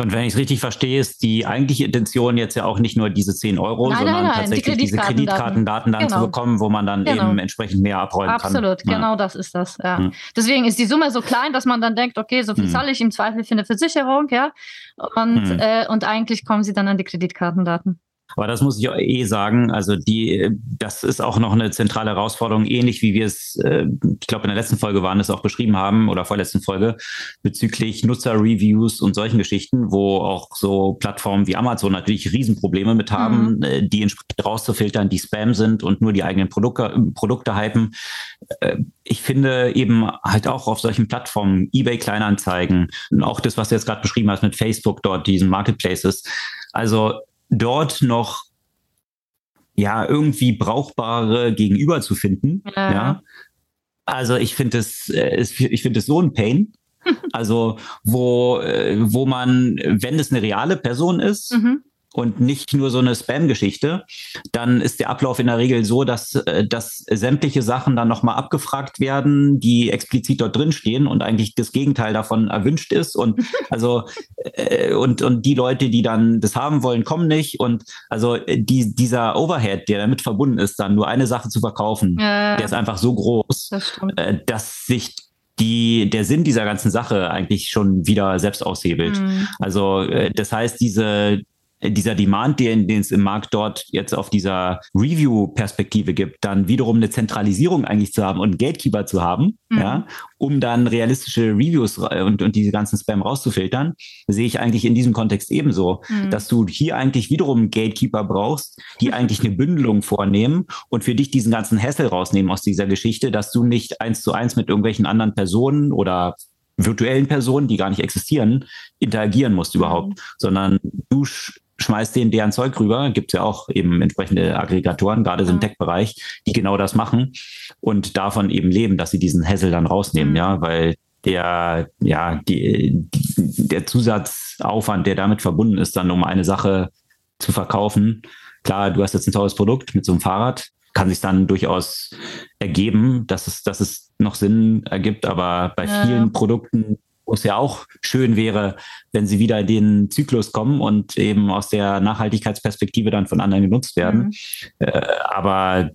Und wenn ich es richtig verstehe, ist die eigentliche Intention jetzt ja auch nicht nur diese 10 Euro, nein, sondern nein, nein, tatsächlich die diese Kreditkartendaten dann genau. zu bekommen, wo man dann genau. eben entsprechend mehr abräumen Absolut, kann. Absolut, genau das ist das. Ja. Hm. Deswegen ist die Summe so klein, dass man dann denkt, okay, so viel hm. zahle ich im Zweifel für eine Versicherung, ja. Und, hm. äh, und eigentlich kommen sie dann an die Kreditkartendaten. Aber das muss ich eh sagen. Also die, das ist auch noch eine zentrale Herausforderung, ähnlich wie wir es, äh, ich glaube, in der letzten Folge waren es auch beschrieben haben oder vorletzten Folge bezüglich Nutzer-Reviews und solchen Geschichten, wo auch so Plattformen wie Amazon natürlich Riesenprobleme mit haben, mhm. äh, die entsprechend rauszufiltern, die Spam sind und nur die eigenen Produkte, Produkte hypen. Äh, ich finde eben halt auch auf solchen Plattformen, eBay Kleinanzeigen, auch das, was du jetzt gerade beschrieben hast mit Facebook dort, diesen Marketplaces. Also dort noch ja irgendwie brauchbare Gegenüber zu finden. Ja. ja. Also ich finde es, äh, ich finde es so ein Pain. *laughs* Also wo, äh, wo man, wenn es eine reale Person ist, mhm und nicht nur so eine Spam-Geschichte, dann ist der Ablauf in der Regel so, dass, äh, dass sämtliche Sachen dann nochmal abgefragt werden, die explizit dort drin stehen und eigentlich das Gegenteil davon erwünscht ist. Und *laughs* also äh, und, und die Leute, die dann das haben wollen, kommen nicht. Und also äh, die, dieser Overhead, der damit verbunden ist, dann nur eine Sache zu verkaufen, ja, der ist einfach so groß, das dass sich die, der Sinn dieser ganzen Sache eigentlich schon wieder selbst aushebelt. Mhm. Also das heißt, diese, dieser Demand, den, den es im Markt dort jetzt auf dieser Review-Perspektive gibt, dann wiederum eine Zentralisierung eigentlich zu haben und einen Gatekeeper zu haben, mhm. ja, um dann realistische Reviews und, und diese ganzen Spam rauszufiltern, sehe ich eigentlich in diesem Kontext ebenso, mhm. dass du hier eigentlich wiederum Gatekeeper brauchst, die *laughs* eigentlich eine Bündelung vornehmen und für dich diesen ganzen Hassel rausnehmen aus dieser Geschichte, dass du nicht eins zu eins mit irgendwelchen anderen Personen oder virtuellen Personen, die gar nicht existieren, interagieren musst überhaupt, mhm. sondern du schmeißt denen deren Zeug rüber. Gibt es ja auch eben entsprechende Aggregatoren, gerade so im Tech-Bereich, die genau das machen und davon eben leben, dass sie diesen Hassel dann rausnehmen, mhm. ja, weil der, ja, die, die, der Zusatzaufwand, der damit verbunden ist, dann um eine Sache zu verkaufen. Klar, du hast jetzt ein teures Produkt mit so einem Fahrrad, kann sich dann durchaus ergeben, dass es, dass es noch Sinn ergibt, aber bei ja. vielen Produkten wo es ja auch schön wäre, wenn sie wieder in den Zyklus kommen und eben aus der Nachhaltigkeitsperspektive dann von anderen genutzt werden. Mhm. Äh, aber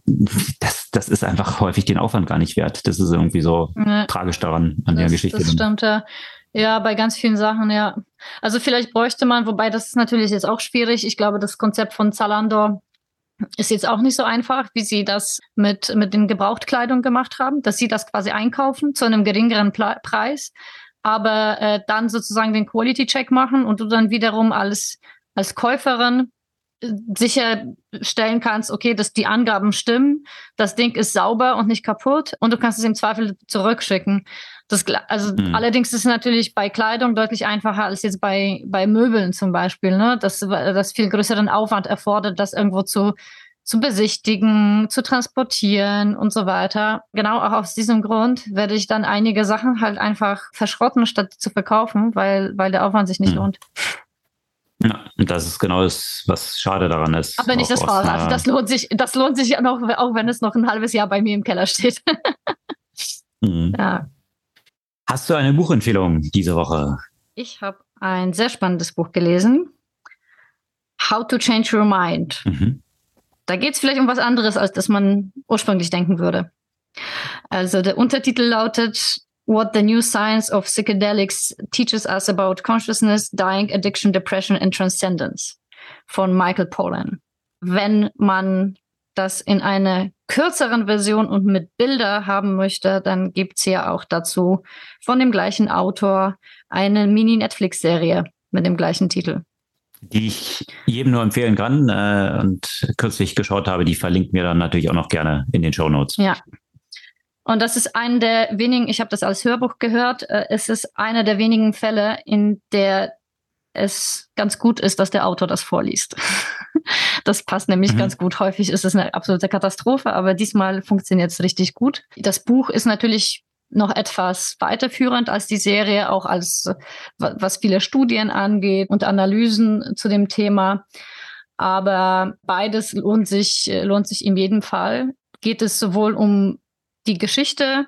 das, das ist einfach häufig den Aufwand gar nicht wert. Das ist irgendwie so ja. tragisch daran an das, der Geschichte. Das stimmt, ja. Ja, bei ganz vielen Sachen, ja. Also vielleicht bräuchte man, wobei das ist natürlich jetzt auch schwierig. Ich glaube, das Konzept von Zalando ist jetzt auch nicht so einfach, wie sie das mit, mit den Gebrauchtkleidung gemacht haben, dass sie das quasi einkaufen zu einem geringeren Ple Preis aber äh, dann sozusagen den Quality-Check machen und du dann wiederum als, als Käuferin äh, sicherstellen kannst, okay, dass die Angaben stimmen, das Ding ist sauber und nicht kaputt und du kannst es im Zweifel zurückschicken. Das, also mhm. allerdings ist es natürlich bei Kleidung deutlich einfacher als jetzt bei, bei Möbeln zum Beispiel, ne? Das, das viel größeren Aufwand erfordert, das irgendwo zu zu besichtigen, zu transportieren und so weiter. Genau auch aus diesem Grund werde ich dann einige Sachen halt einfach verschrotten, statt zu verkaufen, weil, weil der Aufwand sich nicht hm. lohnt. Ja, und das ist genau das, was schade daran ist. Aber nicht das Fahrrad. Das lohnt sich, das lohnt sich ja noch, auch wenn es noch ein halbes Jahr bei mir im Keller steht. *laughs* mhm. ja. Hast du eine Buchempfehlung diese Woche? Ich habe ein sehr spannendes Buch gelesen. How to Change Your Mind. Mhm. Da geht es vielleicht um was anderes, als das man ursprünglich denken würde. Also der Untertitel lautet What the New Science of Psychedelics Teaches Us About Consciousness, Dying, Addiction, Depression and Transcendence von Michael Pollan. Wenn man das in einer kürzeren Version und mit Bilder haben möchte, dann gibt's ja auch dazu von dem gleichen Autor eine Mini-Netflix-Serie mit dem gleichen Titel die ich jedem nur empfehlen kann äh, und kürzlich geschaut habe, die verlinkt mir dann natürlich auch noch gerne in den Show Notes. Ja. Und das ist einer der wenigen, ich habe das als Hörbuch gehört, äh, es ist einer der wenigen Fälle, in der es ganz gut ist, dass der Autor das vorliest. *laughs* das passt nämlich mhm. ganz gut. Häufig ist es eine absolute Katastrophe, aber diesmal funktioniert es richtig gut. Das Buch ist natürlich noch etwas weiterführend als die Serie, auch als was viele Studien angeht und Analysen zu dem Thema. Aber beides lohnt sich, lohnt sich in jedem Fall. Geht es sowohl um die Geschichte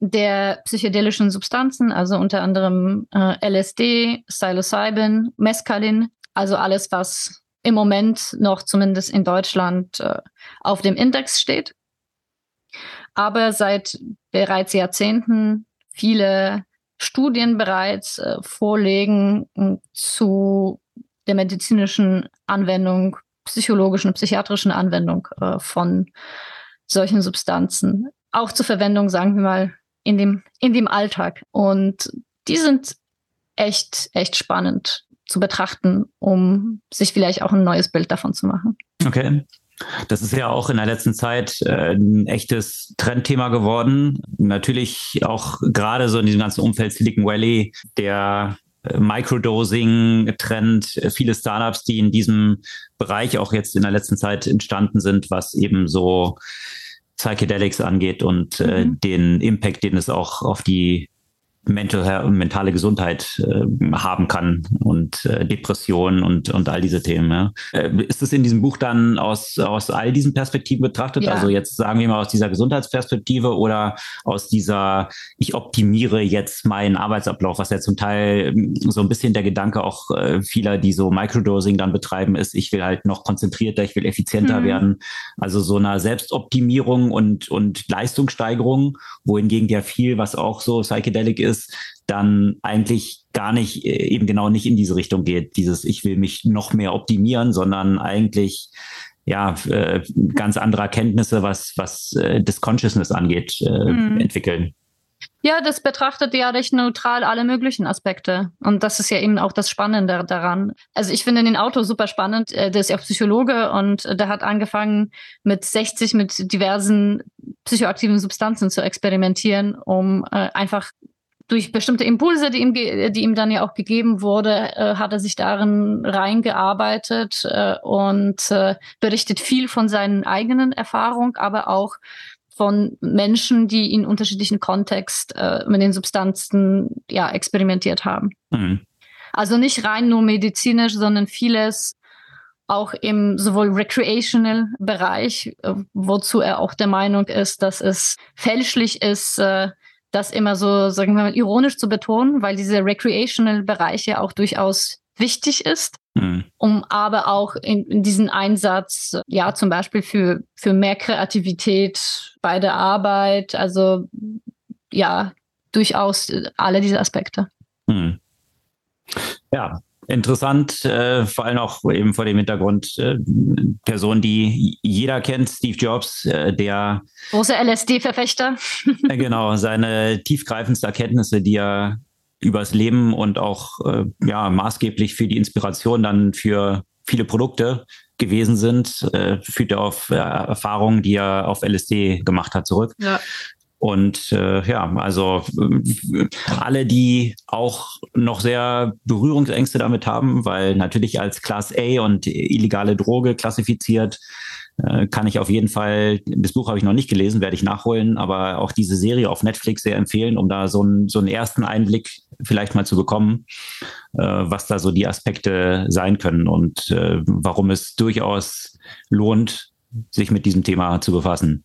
der psychedelischen Substanzen, also unter anderem äh, LSD, Psilocybin, Mescalin, also alles, was im Moment noch zumindest in Deutschland äh, auf dem Index steht aber seit bereits Jahrzehnten viele Studien bereits äh, vorlegen äh, zu der medizinischen Anwendung, psychologischen, psychiatrischen Anwendung äh, von solchen Substanzen. Auch zur Verwendung, sagen wir mal, in dem, in dem Alltag. Und die sind echt, echt spannend zu betrachten, um sich vielleicht auch ein neues Bild davon zu machen. Okay. Das ist ja auch in der letzten Zeit äh, ein echtes Trendthema geworden. Natürlich auch gerade so in diesem ganzen Umfeld Silicon Valley, der äh, Microdosing-Trend, äh, viele Startups, die in diesem Bereich auch jetzt in der letzten Zeit entstanden sind, was eben so Psychedelics angeht und äh, mhm. den Impact, den es auch auf die mental, mentale Gesundheit äh, haben kann und äh, Depressionen und, und all diese Themen. Ja. Äh, ist es in diesem Buch dann aus, aus all diesen Perspektiven betrachtet? Ja. Also jetzt sagen wir mal aus dieser Gesundheitsperspektive oder aus dieser, ich optimiere jetzt meinen Arbeitsablauf, was ja zum Teil ähm, so ein bisschen der Gedanke auch äh, vieler, die so Microdosing dann betreiben, ist, ich will halt noch konzentrierter, ich will effizienter mhm. werden. Also so einer Selbstoptimierung und, und Leistungssteigerung, wohingegen ja viel, was auch so Psychedelic ist, ist, dann eigentlich gar nicht, äh, eben genau nicht in diese Richtung geht, dieses ich will mich noch mehr optimieren, sondern eigentlich ja äh, ganz andere Erkenntnisse, was, was äh, das Consciousness angeht, mhm. entwickeln. Ja, das betrachtet ja recht neutral alle möglichen Aspekte. Und das ist ja eben auch das Spannende daran. Also ich finde den Autor super spannend. Der ist ja Psychologe und der hat angefangen mit 60 mit diversen psychoaktiven Substanzen zu experimentieren, um einfach durch bestimmte Impulse, die ihm, die ihm dann ja auch gegeben wurde, äh, hat er sich darin reingearbeitet äh, und äh, berichtet viel von seinen eigenen Erfahrungen, aber auch von Menschen, die in unterschiedlichen Kontext äh, mit den Substanzen ja experimentiert haben. Mhm. Also nicht rein nur medizinisch, sondern vieles auch im sowohl recreational Bereich, äh, wozu er auch der Meinung ist, dass es fälschlich ist, äh, das immer so, sagen wir mal, ironisch zu betonen, weil diese recreational Bereiche auch durchaus wichtig ist, mhm. um aber auch in, in, diesen Einsatz, ja, zum Beispiel für, für mehr Kreativität bei der Arbeit, also ja, durchaus alle diese Aspekte. Mhm. Ja, interessant, äh, vor allem auch eben vor dem Hintergrund äh, Person, die jeder kennt, Steve Jobs, äh, der große LSD-Verfechter. *laughs* äh, genau, seine tiefgreifendsten Erkenntnisse, die er übers Leben und auch äh, ja maßgeblich für die Inspiration dann für viele Produkte gewesen sind, äh, führt er auf äh, Erfahrungen, die er auf LSD gemacht hat, zurück. Ja. Und äh, ja, also äh, alle, die auch noch sehr Berührungsängste damit haben, weil natürlich als Class A und illegale Droge klassifiziert, äh, kann ich auf jeden Fall, das Buch habe ich noch nicht gelesen, werde ich nachholen, aber auch diese Serie auf Netflix sehr empfehlen, um da so, ein, so einen ersten Einblick vielleicht mal zu bekommen, äh, was da so die Aspekte sein können und äh, warum es durchaus lohnt, sich mit diesem Thema zu befassen.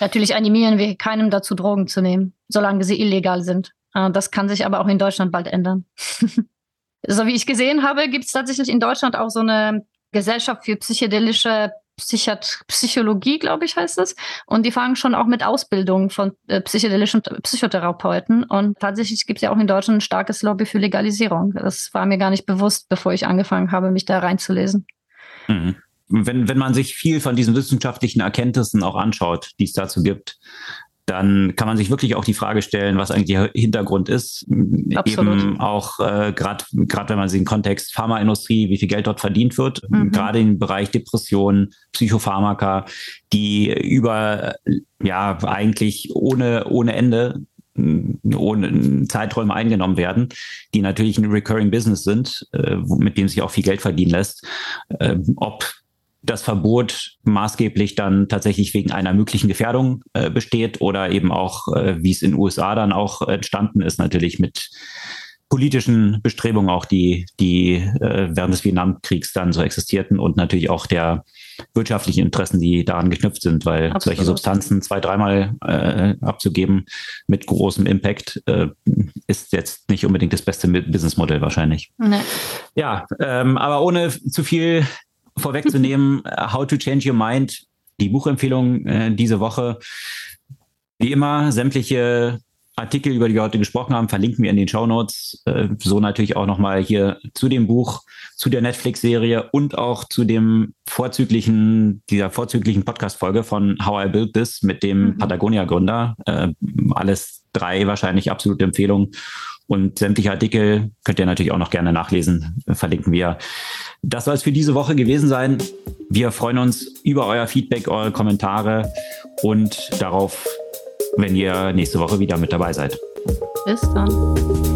Natürlich animieren wir keinem dazu, Drogen zu nehmen, solange sie illegal sind. Äh, das kann sich aber auch in Deutschland bald ändern. *laughs* so wie ich gesehen habe, gibt es tatsächlich in Deutschland auch so eine Gesellschaft für psychedelische Psychiat Psychologie, glaube ich, heißt es. Und die fangen schon auch mit Ausbildung von äh, psychedelischen Psychotherapeuten. Und tatsächlich gibt es ja auch in Deutschland ein starkes Lobby für Legalisierung. Das war mir gar nicht bewusst, bevor ich angefangen habe, mich da reinzulesen. Mhm wenn, wenn man sich viel von diesen wissenschaftlichen Erkenntnissen auch anschaut, die es dazu gibt, dann kann man sich wirklich auch die Frage stellen, was eigentlich der Hintergrund ist. Absolut. Eben auch äh, gerade wenn man sich im Kontext Pharmaindustrie, wie viel Geld dort verdient wird, mhm. gerade im Bereich Depression, Psychopharmaka, die über ja eigentlich ohne ohne Ende ohne Zeiträume eingenommen werden, die natürlich ein Recurring Business sind, äh, mit dem sich auch viel Geld verdienen lässt. Äh, ob das Verbot maßgeblich dann tatsächlich wegen einer möglichen Gefährdung äh, besteht oder eben auch, äh, wie es in den USA dann auch entstanden ist, natürlich mit politischen Bestrebungen auch, die, die äh, während des Vietnamkriegs dann so existierten und natürlich auch der wirtschaftlichen Interessen, die daran geknüpft sind, weil Absolut. solche Substanzen zwei, dreimal äh, abzugeben mit großem Impact äh, ist jetzt nicht unbedingt das beste Businessmodell wahrscheinlich. Nee. Ja, ähm, aber ohne zu viel vorwegzunehmen, äh, How to Change Your Mind, die Buchempfehlung äh, diese Woche. Wie immer, sämtliche Artikel, über die wir heute gesprochen haben, verlinken wir in den Show Notes. Äh, so natürlich auch nochmal hier zu dem Buch, zu der Netflix-Serie und auch zu dem vorzüglichen, dieser vorzüglichen Podcast-Folge von How I Built This mit dem mhm. Patagonia-Gründer. Äh, alles drei wahrscheinlich absolute Empfehlungen. Und sämtliche Artikel könnt ihr natürlich auch noch gerne nachlesen, verlinken wir. Das soll es für diese Woche gewesen sein. Wir freuen uns über euer Feedback, eure Kommentare und darauf, wenn ihr nächste Woche wieder mit dabei seid. Bis dann.